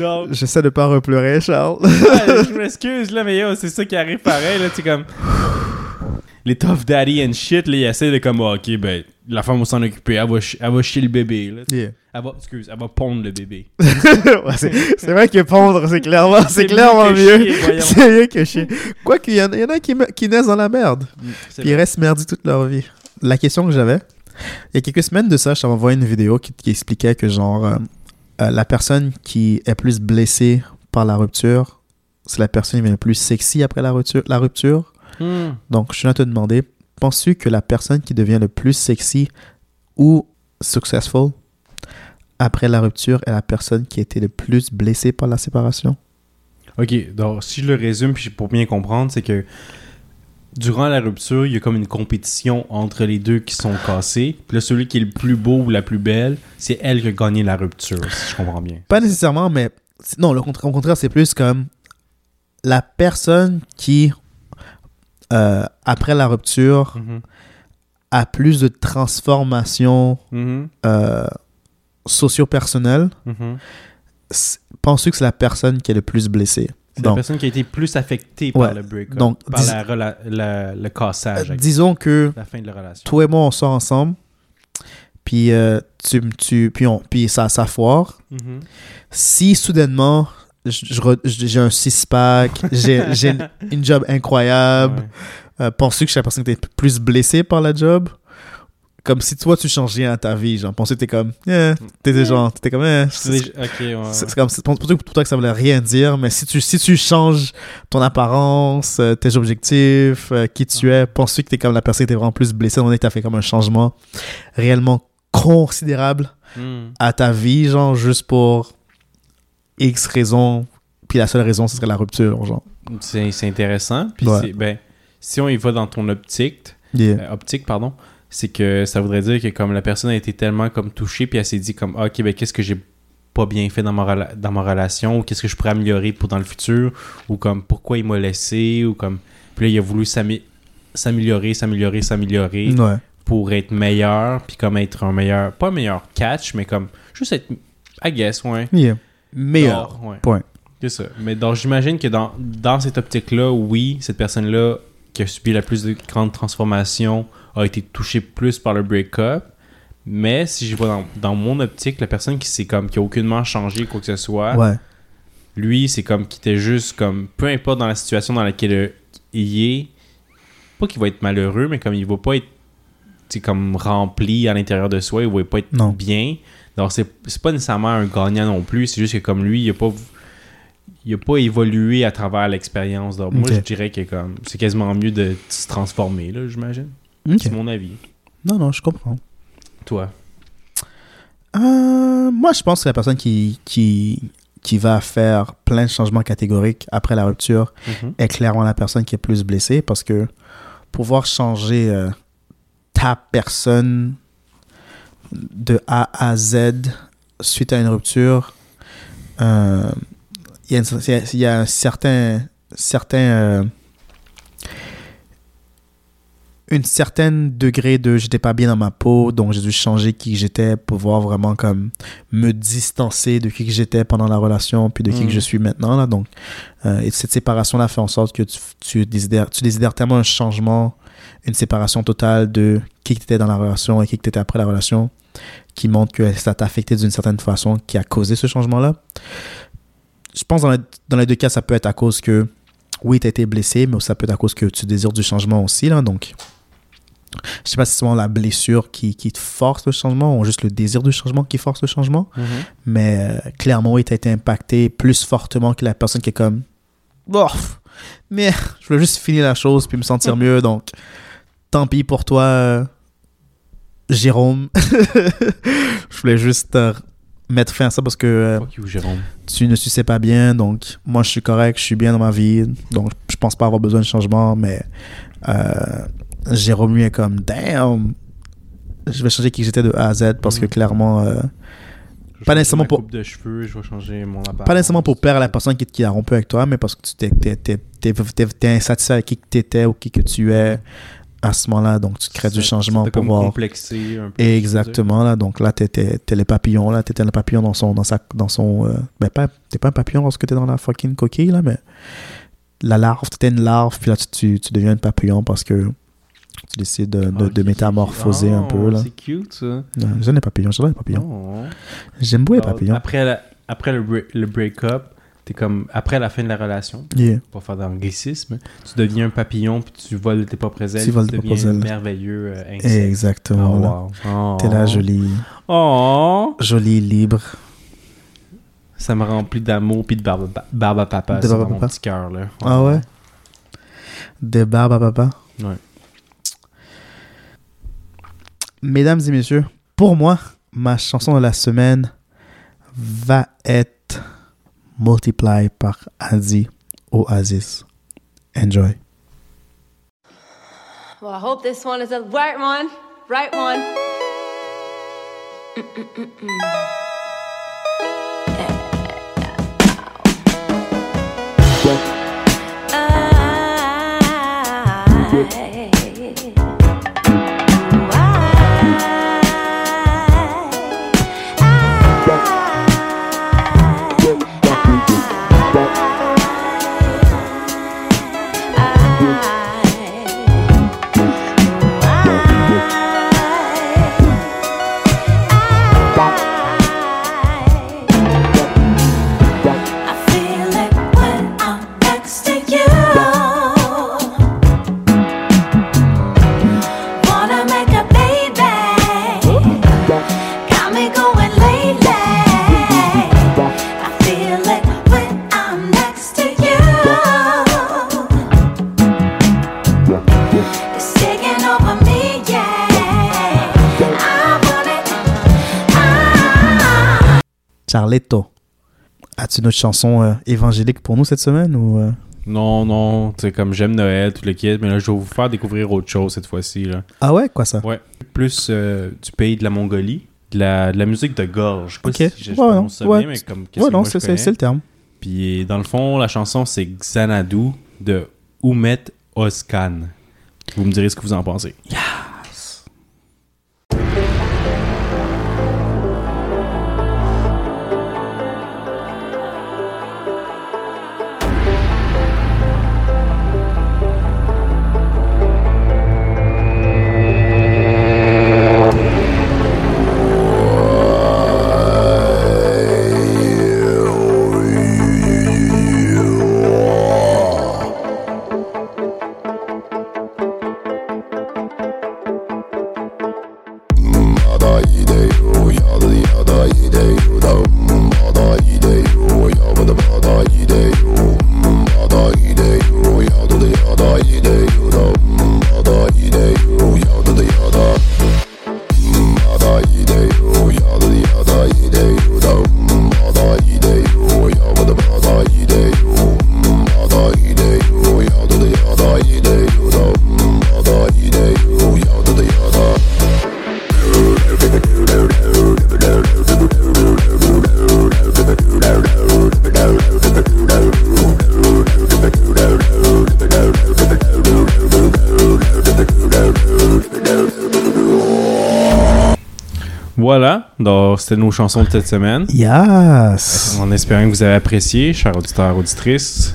Donc, J'essaie de pas repleurer, Charles. Ouais, je m'excuse, là, mais yo, c'est ça qui arrive pareil, là, tu comme... Les tough daddy and shit, là, ils essaient de comme, Ah, ok, ben, la femme va s'en occuper, elle va, elle va chier le bébé, là. Yeah. Elle va, excuse, elle va pondre le bébé. Ouais, c'est vrai que pondre, c'est clairement, c'est clairement mieux. C'est mieux que chier. Quoique, il y, en- y en a qui, me- qui naissent dans la merde. C'est Puis ils restent merdis toute leur vie. La question que j'avais, il y a quelques semaines de ça, je t'avais envoyé une vidéo qui, qui expliquait que, genre, euh, euh, la personne qui est plus blessée par la rupture, c'est la personne qui est le plus sexy après la rupture. La rupture. Hmm. Donc, je viens te demander, penses-tu que la personne qui devient le plus sexy ou successful après la rupture est la personne qui a été le plus blessée par la séparation? Ok, donc si je le résume puis pour bien comprendre, c'est que durant la rupture, il y a comme une compétition entre les deux qui sont cassés. Puis là, celui qui est le plus beau ou la plus belle, c'est elle qui a gagné la rupture, si je comprends bien. Pas nécessairement, mais non, le au contraire, c'est plus comme la personne qui, euh, après la rupture, Mhm. a plus de transformation Mhm. euh, socio-personnelle. Mhm. S- Penses-tu que c'est la personne qui est le plus blessée? C'est la personne qui a été plus affectée par le break-up, donc, par la la- le cassage, euh, disons que la fin de la relation. toi et moi, on sort ensemble, puis, euh, tu, tu, puis, on, puis ça, ça foire. Mhm. Si soudainement, j'ai un six-pack, j'ai j'ai une, job incroyable, Ouais. euh, penses-tu que je suis la personne qui était plus blessée par la job? Comme si toi, tu changes rien à ta vie, genre, penses-tu que t'es comme, eh, t'étais genre, t'étais comme, eh, C'est c'est déjà- Ok, ouais, ouais. c'est comme, pour toi pour toi que ça voulait rien dire, mais si tu, si tu changes ton apparence, euh, tes objectifs, euh, qui tu es, penses-tu que t'es comme la personne qui était vraiment plus blessée, on est que t'as fait comme un changement réellement considérable Hmm. à ta vie, genre, juste pour X raisons, puis la seule raison, ce serait la rupture, genre. C'est intéressant. Puis Ouais. ben, si on y va dans ton optique, Yeah. euh, optique, pardon, c'est que ça voudrait dire que comme la personne a été tellement comme touchée, puis elle s'est dit comme, Ah, ok, ben qu'est-ce que j'ai pas bien fait dans ma, dans ma relation, ou qu'est-ce que je pourrais améliorer pour dans le futur, ou comme pourquoi il m'a laissé, ou comme, puis là, il a voulu s'amé- s'améliorer, s'améliorer, s'améliorer Ouais. pour être meilleur, puis comme être un meilleur, pas un meilleur catch, mais comme juste être, I guess, ouais. Yeah. Meilleur. Ouais. Point. C'est ça. Mais donc, j'imagine que dans, dans cette optique-là, oui, cette personne-là qui a subi la plus de grandes transformations a été touchée plus par le break-up. Mais si je vois dans, dans mon optique, la personne qui s'est comme qui a aucunement changé quoi que ce soit, Ouais. lui, c'est comme qui était juste comme peu importe dans la situation dans laquelle il est, pas qu'il va être malheureux, mais comme il va pas être comme rempli à l'intérieur de soi, il va pas être Non. bien. Donc c'est c'est pas nécessairement un gagnant non plus, c'est juste que comme lui, il a pas il a pas évolué à travers l'expérience. Donc moi je dirais que comme c'est quasiment mieux de se transformer là, j'imagine. C'est mon avis. Non, non, je comprends. Toi? Euh, moi, je pense que la personne qui, qui, qui va faire plein de changements catégoriques après la rupture Mhm. est clairement la personne qui est plus blessée parce que pouvoir changer euh, ta personne de A à Z suite à une rupture, euh, il y, a y y un certain, certain euh, une certaine degré de j'étais pas bien dans ma peau donc j'ai dû changer qui j'étais pour pouvoir vraiment comme me distancer de qui que j'étais pendant la relation puis de qui que je suis maintenant là. Donc euh, et cette séparation là fait en sorte que tu, tu désidères tu désidères tellement un changement une séparation totale de qui tu étais dans la relation et qui tu étais après la relation qui montre que ça t'a affecté d'une certaine façon qui a causé ce changement là je pense dans les, dans les deux cas ça peut être à cause que oui tu as été blessé mais ça peut être à cause que tu désires du changement aussi là donc je sais pas si c'est souvent la blessure qui, qui te force le changement ou juste le désir du changement qui force le changement. Mhm. Mais euh, clairement, oui, tu as été impacté plus fortement que la personne qui est comme. Bof! Mais je voulais juste finir la chose puis me sentir mieux. Donc, tant pis pour toi, euh, Jérôme. je voulais juste euh, mettre fin à ça parce que euh, you, Jérôme. tu ne suçais pas bien. Donc, moi, je suis correct, je suis bien dans ma vie. Donc, je pense pas avoir besoin de changement. Mais euh, Jérôme, lui, est comme, damn, je vais changer qui j'étais de A à Z parce que Mhm. clairement, euh, Pas nécessairement pour- coupe de cheveux, je vais changer mon appareil. pas nécessairement pour perdre la personne qui, qui a rompu avec toi, mais parce que tu t'es, t'es, t'es, t'es- t'es- t'es insatisfait avec qui que t'étais ou qui que tu es à ce moment-là. Donc, tu crées du changement pour voir. complexé un peu. Exactement, là. Donc là, t'es les papillons, là. T'étais le papillon dans son, dans sa, dans son, euh, ben, pas, t'es pas un papillon lorsque t'es dans la fucking coquille, là, mais la larve, t'étais une larve, puis là, tu, tu, tu deviens un papillon parce que tu décides de, de, de Ok. métamorphoser un peu, là. C'est cute, ça. J'aime les papillons, j'adore les papillons. Oh. J'aime beaucoup les papillons. Après, la- après le break-up, t'es comme après la fin de la relation, Yeah. pour faire d'anglicisme, tu deviens un papillon puis tu voles tes propres ailes. Tu voles tes deviens ailes. merveilleux euh. Exactement, Oh, wow. Oh. T'es là, jolie, Oh, jolie, libre. ça me remplit d'amour puis de barbe, à- barbe à papa De barbe à mon papa. petit cœur là. Ah ouais? Des barbes à papa? Ouais. Mesdames et messieurs, pour moi, ma chanson de la semaine va être Multiply par Adi Oasis. Enjoy. Well, I hope this one is a right one. Right one. I As-tu une autre chanson euh, évangélique pour nous cette semaine ou euh? Non, non, c'est comme j'aime Noël, tout le kit, mais là, je vais vous faire découvrir autre chose cette fois-ci. Là. Ah ouais, quoi ça? Ouais. Plus euh, du pays de la Mongolie, de la, de la musique de gorge. Je sais pas Ok. si je, je Ouais, prononce ça ouais. bien, mais comme qu'est-ce Ouais, non, c'est le terme. Puis dans le fond, la chanson, c'est Xanadu de Oumet Oskan. Vous me direz ce que vous en pensez. Voilà, c'était nos chansons de cette semaine. Yes! En espérant que vous avez apprécié, chers auditeurs, auditrices.